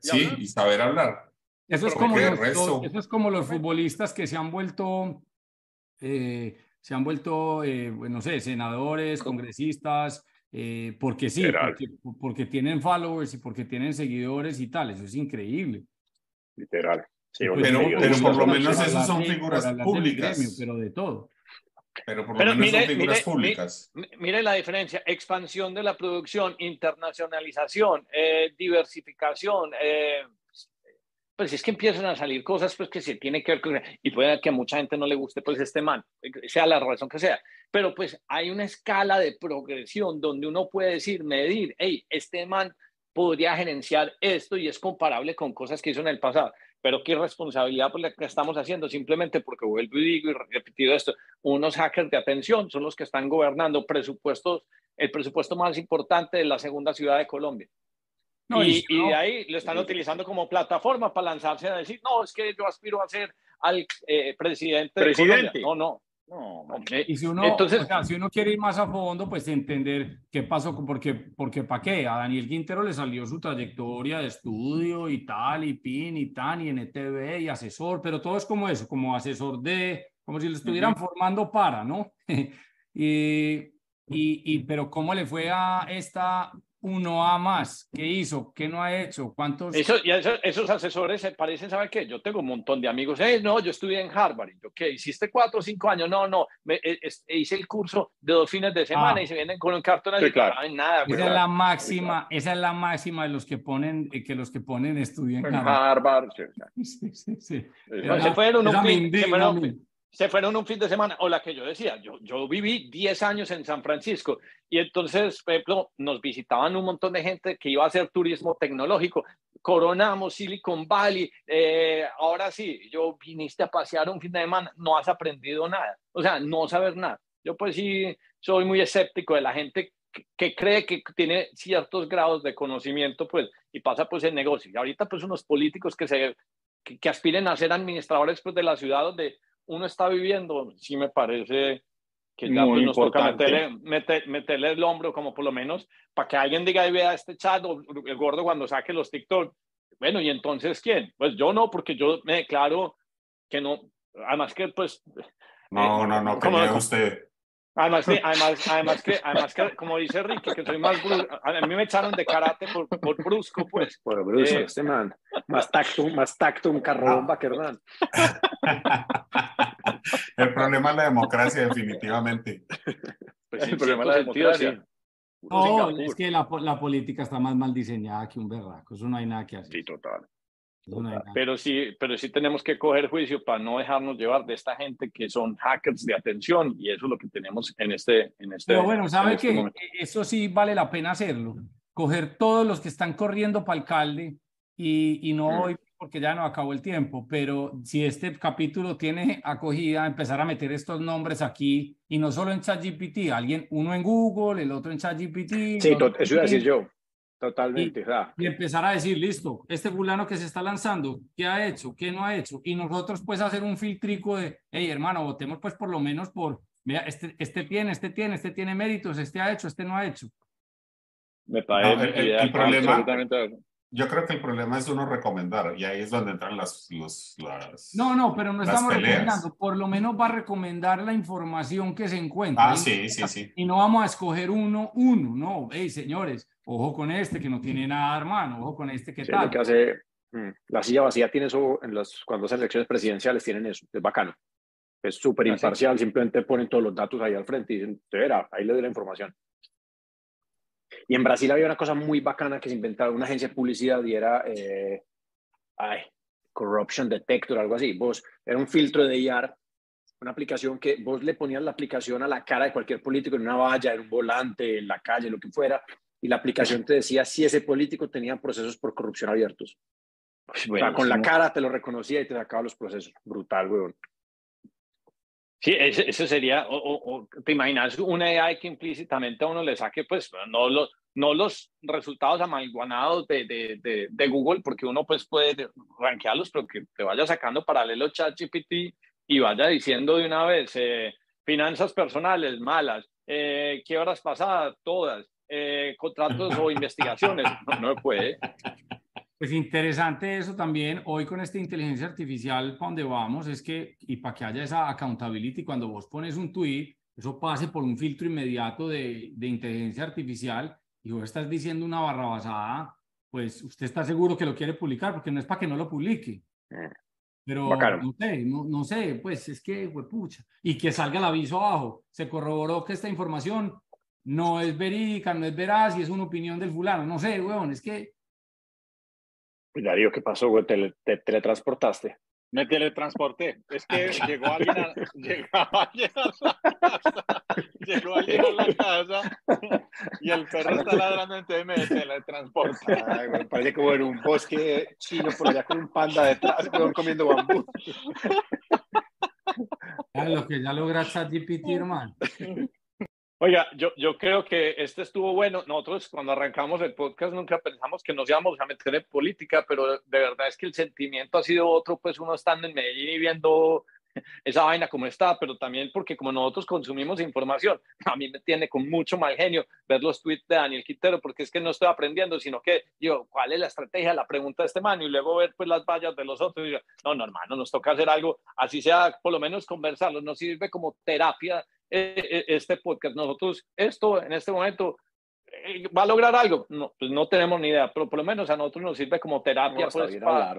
sí, y saber hablar. Eso es, como los, eso es como los futbolistas que se han vuelto, eh, se han vuelto, eh, no sé, senadores, congresistas, eh, porque sí, porque, porque, tienen followers y porque tienen seguidores y tal. Eso es increíble. Literal. Pero, pero por lo menos esas son figuras públicas. pero de todo. Pero por lo menos son figuras públicas. Mire, la diferencia, expansión de la producción, internacionalización, eh, diversificación, eh, pues es que empiezan a salir cosas pues que se tiene que ver con, y puede que a mucha gente no le guste pues este man, sea la razón que sea, pero pues hay una escala de progresión donde uno puede decir, medir, hey, este man podría gerenciar esto y es comparable con cosas que hizo en el pasado pero qué irresponsabilidad por la que estamos haciendo, simplemente porque vuelvo y digo y repetido esto, unos hackers de atención son los que están gobernando presupuestos, el presupuesto más importante de la segunda ciudad de Colombia. y, de ahí lo están utilizando como plataforma para lanzarse a decir, no, es que yo aspiro a ser al eh, presidente. Presidente. No, no, no, Y si uno, Entonces, si uno quiere ir más a fondo, pues entender qué pasó, porque, porque ¿para qué? A Daniel Quintero le salió su trayectoria de estudio y tal, y PIN y TAN, y NTV y asesor, pero todo es como eso, como asesor de, como si le estuvieran formando para, ¿no? y, y, y, pero ¿cómo le fue a esta uno a más. ¿Qué hizo? ¿Qué no ha hecho? ¿Cuántos? Eso, y esos asesores se parecen, ¿sabe qué? Yo tengo un montón de amigos. Eh, no, yo estudié en Harvard. yo, ¿qué? ¿Hiciste cuatro o cinco años? No, no. Me, e, hice el curso de dos fines de semana ah. y se vienen con un cartón. Sí, claro. nada, esa es la máxima, esa es la máxima de los que ponen, eh, que los que ponen estudian en Harvard. Sí, sí, sí. se fueron un fin, se fueron un fin de semana, o la que yo decía, yo, yo viví 10 años en San Francisco y entonces, por ejemplo, nos visitaban un montón de gente que iba a hacer turismo tecnológico, coronamos Silicon Valley, eh, ahora sí, yo viniste a pasear un fin de semana, no has aprendido nada, o sea, no saber nada. Yo pues sí soy muy escéptico de la gente que, cree que tiene ciertos grados de conocimiento, pues, y pasa pues el negocio. Y ahorita pues unos políticos que se que, aspiren a ser administradores pues, de la ciudad donde uno está viviendo, sí me parece que ya pues, nos toca meterle, el hombro como por lo menos para que alguien diga y vea este chat o el gordo cuando saque los TikTok. Bueno, ¿y entonces quién? Pues yo no, porque yo me declaro que no, además que pues... No, no, no, como usted. Además, además, además, que, además que, como dice Ricky, que soy más brusco, a mí me echaron de karate por, por brusco, pues. Por brusco, eh, este man. Más tacto, más tacto un carro bomba que Hernán. El problema es la democracia, definitivamente. Pues el problema es la democracia. No, es que la, la, política está más mal diseñada que un berraco. Eso no hay nada que hacer. Sí, total pero sí, pero sí tenemos que coger juicio para no dejarnos llevar de esta gente que son hackers de atención y eso es lo que tenemos en este, en este. Pero bueno, sabe este que eso sí vale la pena hacerlo. Coger todos los que están corriendo para alcalde y, y no mm. hoy porque ya no acabó el tiempo, pero si este capítulo tiene acogida, empezar a meter estos nombres aquí y no solo en ChatGPT, alguien, uno en Google, el otro en ChatGPT. Sí, eso iba a decir yo. Totalmente. Y, empezar a decir, listo, este fulano que se está lanzando, ¿qué ha hecho? ¿Qué no ha hecho? Y nosotros pues hacer un filtrico de, hey hermano, votemos pues por lo menos por, vea, este, este tiene, este tiene, este tiene méritos, este ha hecho, este no ha hecho. Me parece. el, problema, yo creo que el problema es uno recomendar y ahí es donde entran las... Los, las no, no, pero no estamos recomendando, por lo menos va a recomendar la información que se encuentra. Ah, sí, sí, sí. Y no vamos a escoger uno, uno, no, hey señores, ojo con este que no tiene nada, hermano, ojo con este que sí, tal. que hace, mm, la silla vacía tiene eso, en los, cuando hacen elecciones presidenciales tienen eso, es bacano. Es súper imparcial, simplemente ponen todos los datos ahí al frente y dicen, verá, ahí le doy la información. Y en Brasil había una cosa muy bacana que se inventaba una agencia de publicidad y era, eh, ay, Corruption Detector, algo así. Vos, era un filtro de IAR, una aplicación que vos le ponías la aplicación a la cara de cualquier político en una valla, en un volante, en la calle, lo que fuera, y la aplicación te decía si ese político tenía procesos por corrupción abiertos. con la cara te lo reconocía y te sacaba los procesos. Brutal, weón. Sí, eso sería, o, te imaginas una AI que implícitamente a uno le saque, pues, no los, no los resultados amalguanados de, de, de, Google, porque uno pues puede rankearlos, pero que te vaya sacando paralelo ChatGPT y vaya diciendo de una vez, eh, finanzas personales malas, eh, quiebras pasadas, todas, eh, contratos o investigaciones. No, no puede. Pues interesante eso también. Hoy con esta inteligencia artificial, para donde vamos, es que, y para que haya esa accountability, cuando vos pones un tweet, eso pase por un filtro inmediato de, de inteligencia artificial y vos estás diciendo una barrabasada, pues usted está seguro que lo quiere publicar, porque no es para que no lo publique. Mm. Pero no sé, no, no, sé, pues es que, pucha. Y que salga el aviso abajo. Se corroboró que esta información no es verídica, no es veraz y es una opinión del fulano. No sé, weón, es que Darío, ¿qué pasó, güey? ¿Te, teletransportaste? Me teletransporté. Es que llegó alguien a, llegó alguien a la casa. Llegó alguien a la casa y el perro está ladrando, entonces me teletransporté. Ay, parece como en un bosque chino por allá con un panda detrás, comiendo bambú. lo que ya logra ChatGPT, hermano. Oiga, yo, yo creo que este estuvo bueno. Nosotros cuando arrancamos el podcast nunca pensamos que nos íbamos a meter en política, pero de verdad es que el sentimiento ha sido otro, pues uno estando en Medellín y viendo esa vaina como está, pero también porque como nosotros consumimos información, a mí me tiene con mucho mal genio ver los tweets de Daniel Quintero, porque es que no estoy aprendiendo, sino que yo, ¿cuál es la estrategia? La pregunta de este man y luego ver pues las vallas de los otros y yo, no, no, hermano, nos toca hacer algo, así sea, por lo menos conversarlo, nos sirve como terapia este podcast. Nosotros, esto en este momento va a lograr algo. No, pues no tenemos ni idea, pero por lo menos a nosotros nos sirve como terapia pues, para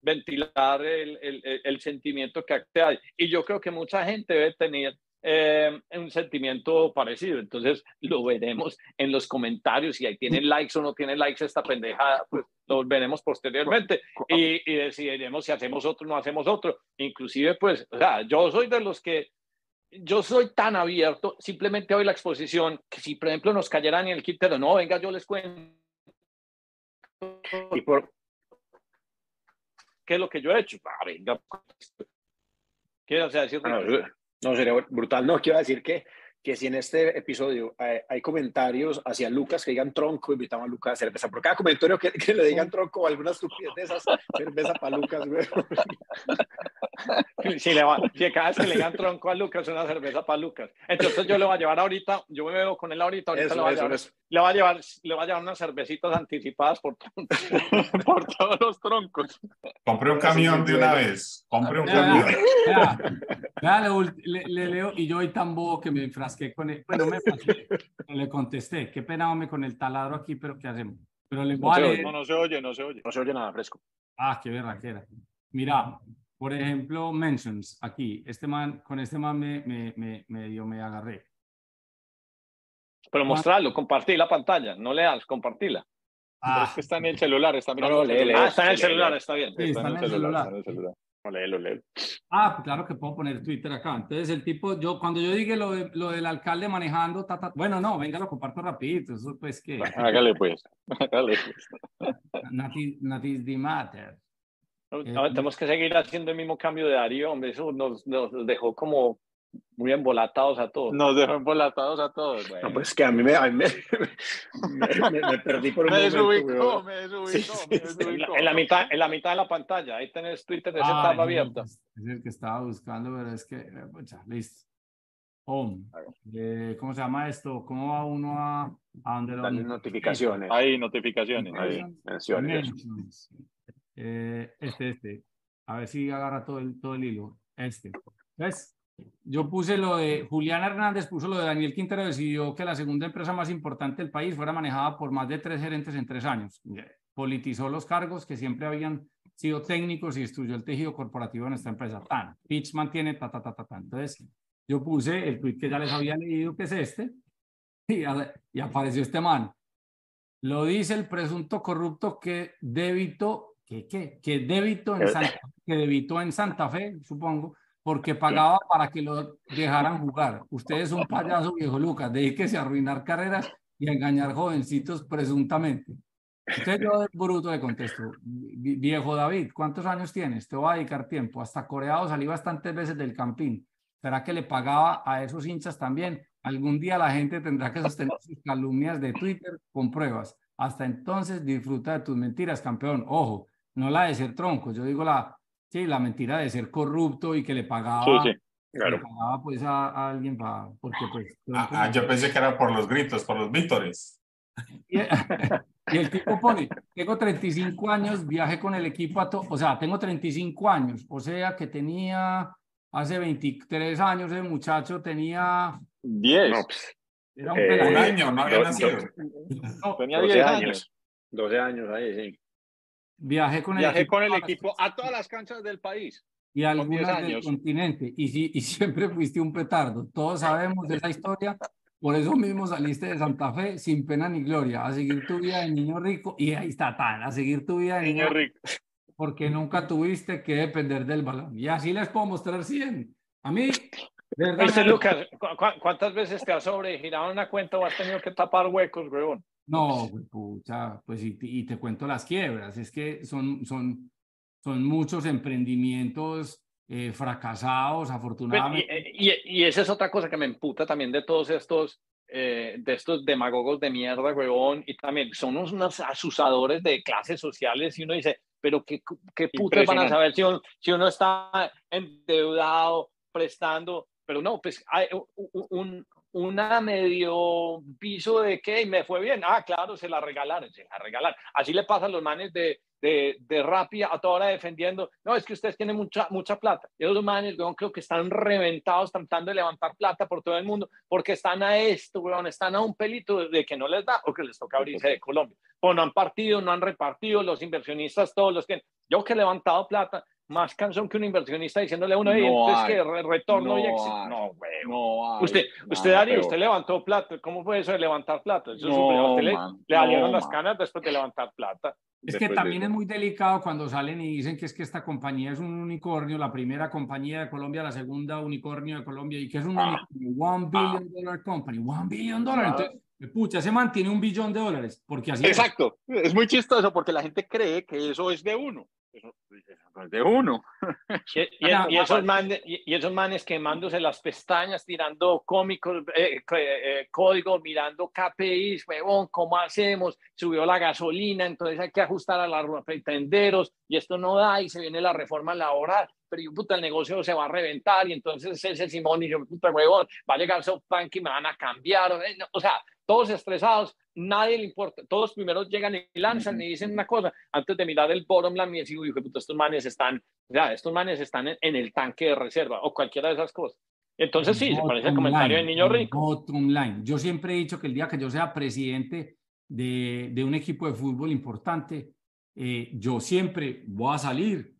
ventilar el, el, el, sentimiento que hay. Y yo creo que mucha gente debe tener eh, un sentimiento parecido. Entonces lo veremos en los comentarios. Si ahí tienen likes o no tienen likes esta pendejada, pues lo veremos posteriormente y, y decidiremos si hacemos otro o no hacemos otro. Inclusive, pues, o sea, yo soy de los que yo soy tan abierto, simplemente hoy la exposición, que si por ejemplo nos cayeran en el Quintero, no, venga, yo les cuento. Y por, ¿Qué es lo que yo he hecho? Ah, venga. ¿Qué decir? no, sería brutal. No, quiero decir que que si en este episodio hay, comentarios hacia Lucas que digan tronco, invitamos a Lucas a cerveza. Por cada comentario que, que le digan tronco o alguna estupidez de esas, cerveza para Lucas, güey. Si, le va, si cada vez que le digan tronco a Lucas, una cerveza para Lucas. Entonces yo le voy a llevar ahorita, yo me veo con él ahorita, ahorita le, voy a llevar, le, va a llevar, le va a llevar unas cervecitas anticipadas por, por todos los troncos. Compré un camión de una vez, compré un camión. le, le, leo, y yo hoy tan bobo que me enfrasqué que con él. Bueno, me le contesté. Qué pena, hombre, con el taladro aquí, pero ¿qué hacemos? Pero le no, se no, no se oye, no se oye. No se oye nada fresco. Ah, qué berraquera. Mira, por ejemplo, mentions aquí. Este man, con este man me, me, me, me, dio, me agarré. Pero mostrarlo, compartir la pantalla. No leas, compartirla. Ah. es que está en el celular, está mirando. No, ah, está en el celular, está bien. Sí, está, en el celular. Está en el celular. Ah, pues claro que puedo poner Twitter acá. Entonces, el tipo, yo cuando yo dije lo, de, lo del alcalde manejando, bueno, no, venga, lo comparto rapidito. Eso pues que. Hágale pues, hágale pues. Not is, the matter. Eh, tenemos que seguir haciendo el mismo cambio de Darío, hombre, eso nos, nos dejó como muy embolatados a todos. Nos dejó embolatados a todos. No, pues que a mí me, a mí me, me, perdí por un me desubicó, me desubicó, En, la mitad, en la mitad de la pantalla, ahí tenés Twitter de ese ah, abierto. Es el que estaba buscando, pero es que, eh, pucha, listo. Home. Eh, ¿Cómo se llama esto? ¿Cómo va uno a, a donde lo... notificaciones. Ahí, notificaciones. Ahí, menciones. Eh, este, este. A ver si agarra todo el, todo el hilo. Este. ¿Ves? Yo puse lo de Julián Hernández, puso lo de Daniel Quintero, decidió que la segunda empresa más importante del país fuera manejada por más de tres gerentes en tres años. Politizó los cargos que siempre habían sido técnicos y destruyó el tejido corporativo de nuestra empresa. Tan, Pitch mantiene ta, ta, ta, ta, ta. Entonces, yo puse el tweet que ya les había leído, que es este, y, y apareció este man. Lo dice el presunto corrupto que débito, que, que, que débito en eh. Santa, que debitó en Santa Fe, supongo, porque pagaba para que lo dejaran jugar. Usted es un payaso, viejo Lucas, dedíquese a arruinar carreras y a engañar jovencitos presuntamente. Usted yo de bruto le contesto, viejo David, ¿cuántos años tienes? Te voy a dedicar tiempo. Hasta coreado salí bastantes veces del campín. ¿Será que le pagaba a esos hinchas también? Algún día la gente tendrá que sostener sus calumnias de Twitter con pruebas. Hasta entonces disfruta de tus mentiras, campeón. Ojo, no la de ser tronco, yo digo la Sí, la mentira de ser corrupto y que le pagaba, sí, sí, claro. le pagaba pues a, alguien para, porque pues... Ah, ah, yo pensé que era por los gritos, por los vítores. Y, el tipo pone, tengo 35 años, viaje con el equipo a todo, o sea, tengo 35 años, o sea que tenía hace 23 años el muchacho tenía... 10. No, pues, era un, eh, un año, no había nacido. No, tenía 10 años. 12 años ahí, sí. Viajé con el, Viajé equipo, con el equipo a todas las canchas del país. Y algunas del continente. Y, y siempre fuiste un petardo. Todos sabemos de esa historia. Por eso mismo saliste de Santa Fe sin pena ni gloria, a seguir tu vida de niño rico. Y ahí está tan, a seguir tu vida de niño, rico. Porque nunca tuviste que depender del balón. Y así les puedo mostrar 100. A mí, Dice Lucas, ¿cuántas veces te has sobregirado una cuenta o has tenido que tapar huecos, weón? No, pucha, pues y, te cuento las quiebras, es que son, son, son muchos emprendimientos eh, fracasados, afortunadamente. Y, y, esa es otra cosa que me emputa también de todos estos, eh, de estos demagogos de mierda, huevón, y también son unos, asusadores de clases sociales y uno dice, pero qué, qué putas van a saber si uno, si uno está endeudado, prestando, pero no, pues hay un, una medio piso de que me fue bien. Ah, claro, se la regalaron, se la regalaron. Así le pasa a los manes de, de, de Rapia a toda hora defendiendo. No, es que ustedes tienen mucha, mucha plata. Y los manes, weón, creo que están reventados tratando de levantar plata por todo el mundo porque están a esto, weón, están a un pelito de que no les da o que les toca abrirse de Colombia. Pues no han partido, no han repartido, los inversionistas, todos los que. Yo que he levantado plata, más canción que un inversionista diciéndole a uno, no es que retorno no y éxito. No, güey. No usted, usted, Darío, usted levantó plata. ¿Cómo fue eso de levantar plata? Eso no, le, le salieron las canas después de levantar plata. Es que también es muy delicado cuando salen y dicen que es que esta compañía es un unicornio, la primera compañía de Colombia, la segunda unicornio de Colombia, y que es un ah. unicornio, one billion ah. dollar company, one billion dollar. Ah. Entonces, pucha, se mantiene un billón de dólares, porque así Exacto, es. es muy chistoso porque la gente cree que eso es de uno de uno. Y, esos manes, y, esos manes quemándose las pestañas, tirando cómicos, eh, eh, código, mirando KPIs, huevón, ¿cómo hacemos? Subió la gasolina, entonces hay que ajustar a los tenderos y esto no da y se viene la reforma laboral. Pero yo, puta, el negocio se va a reventar y entonces ese Simón y yo, puta, huevón, va a llegar SoftBank y me van a cambiar. O sea, todos estresados, nadie le importa. Todos primero llegan y lanzan y dicen una cosa antes de mirar el bottom line y decir, uy, estos manes están, ya, estos manes están en, el tanque de reserva o cualquiera de esas cosas. Entonces sí, se parece al comentario del niño rico. Bottom line. Yo siempre he dicho que el día que yo sea presidente de, de un equipo de fútbol importante, eh, yo siempre voy a salir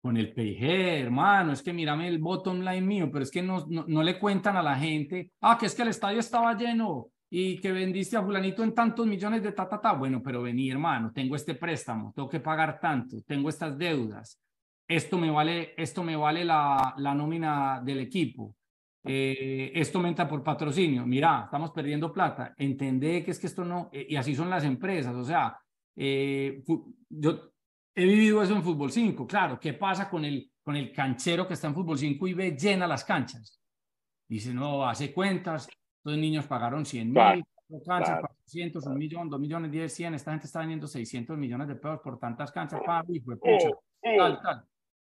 con el PIG, hermano, es que mírame el bottom line mío, pero es que no, no, no le cuentan a la gente, ah, que es que el estadio estaba lleno, y que vendiste a fulanito en tantos millones de ta, ta, ta. Bueno, pero vení, hermano, tengo este préstamo, tengo que pagar tanto, tengo estas deudas. Esto me vale, esto me vale la, la nómina del equipo. Eh, esto me entra por patrocinio. Mira, estamos perdiendo plata. Entendé que es que esto no, eh, y así son las empresas. O sea, eh, yo he vivido eso en Fútbol 5. Claro, ¿qué pasa con el, con el canchero que está en Fútbol 5 y ve llena las canchas? Dice, no, hace cuentas, los niños pagaron 100 mil, claro, 400, un millón, 2 millones, 10, 100. Esta gente está vendiendo 600 millones de pesos por tantas canchas. Pa, y fue pucha, tal, tal.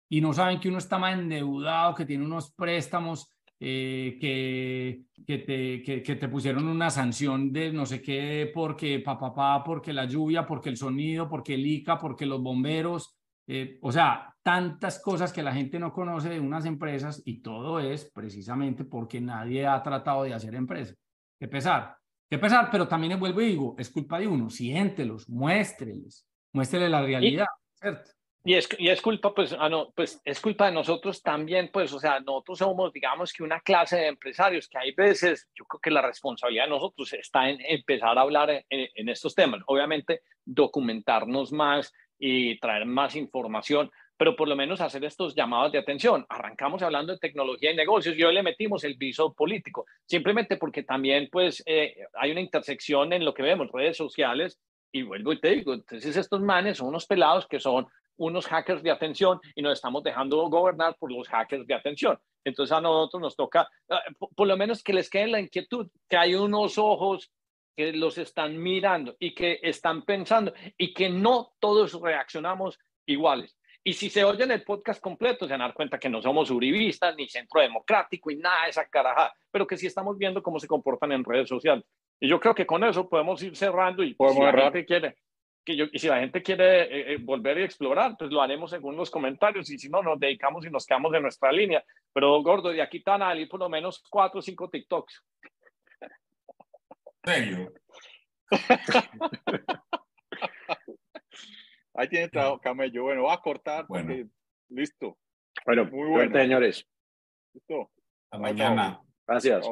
Y no saben que uno está más endeudado, que tiene unos préstamos eh, que, que, te, que, que, te pusieron una sanción de no sé qué, porque papá, pa, porque la lluvia, porque el sonido, porque el ICA, porque los bomberos. Eh, o sea, tantas cosas que la gente no conoce de unas empresas y todo es precisamente porque nadie ha tratado de hacer empresa. Qué pesar, qué pesar, pero también vuelvo y digo, es culpa de uno, siéntelos, muéstreles, muéstreles la realidad, y, ¿cierto? Y es, y es culpa, pues, ah, no, pues, es culpa de nosotros también, pues, o sea, nosotros somos, digamos que una clase de empresarios que hay veces, yo creo que la responsabilidad de nosotros está en empezar a hablar en, en estos temas. Obviamente, documentarnos más y traer más información, pero por lo menos hacer estos llamados de atención. Arrancamos hablando de tecnología y negocios y hoy le metimos el viso político, simplemente porque también pues eh, hay una intersección en lo que vemos, redes sociales, y vuelvo y te digo, entonces estos manes son unos pelados que son unos hackers de atención y nos estamos dejando gobernar por los hackers de atención. Entonces a nosotros nos toca, ah, por lo menos que les quede la inquietud, que hay unos ojos que los están mirando y que están pensando y que no todos reaccionamos iguales. Y si se oyen el podcast completo, se van a dar cuenta que no somos uribistas ni centro democrático y nada de esa carajada, pero que sí estamos viendo cómo se comportan en redes sociales. Y yo creo que con eso podemos ir cerrando y podemos si la gente quiere, que yo, y si la gente quiere eh, eh, volver y explorar, pues lo haremos según los comentarios y si no, nos dedicamos y nos quedamos en nuestra línea. Pero gordo, de aquí están a por lo menos cuatro o cinco TikToks. ¿Serio? Ahí tiene trabajo, camello. Bueno, va a cortar. Bueno. Listo. Bueno, muy bueno. señores. Listo. Hasta mañana. Gracias.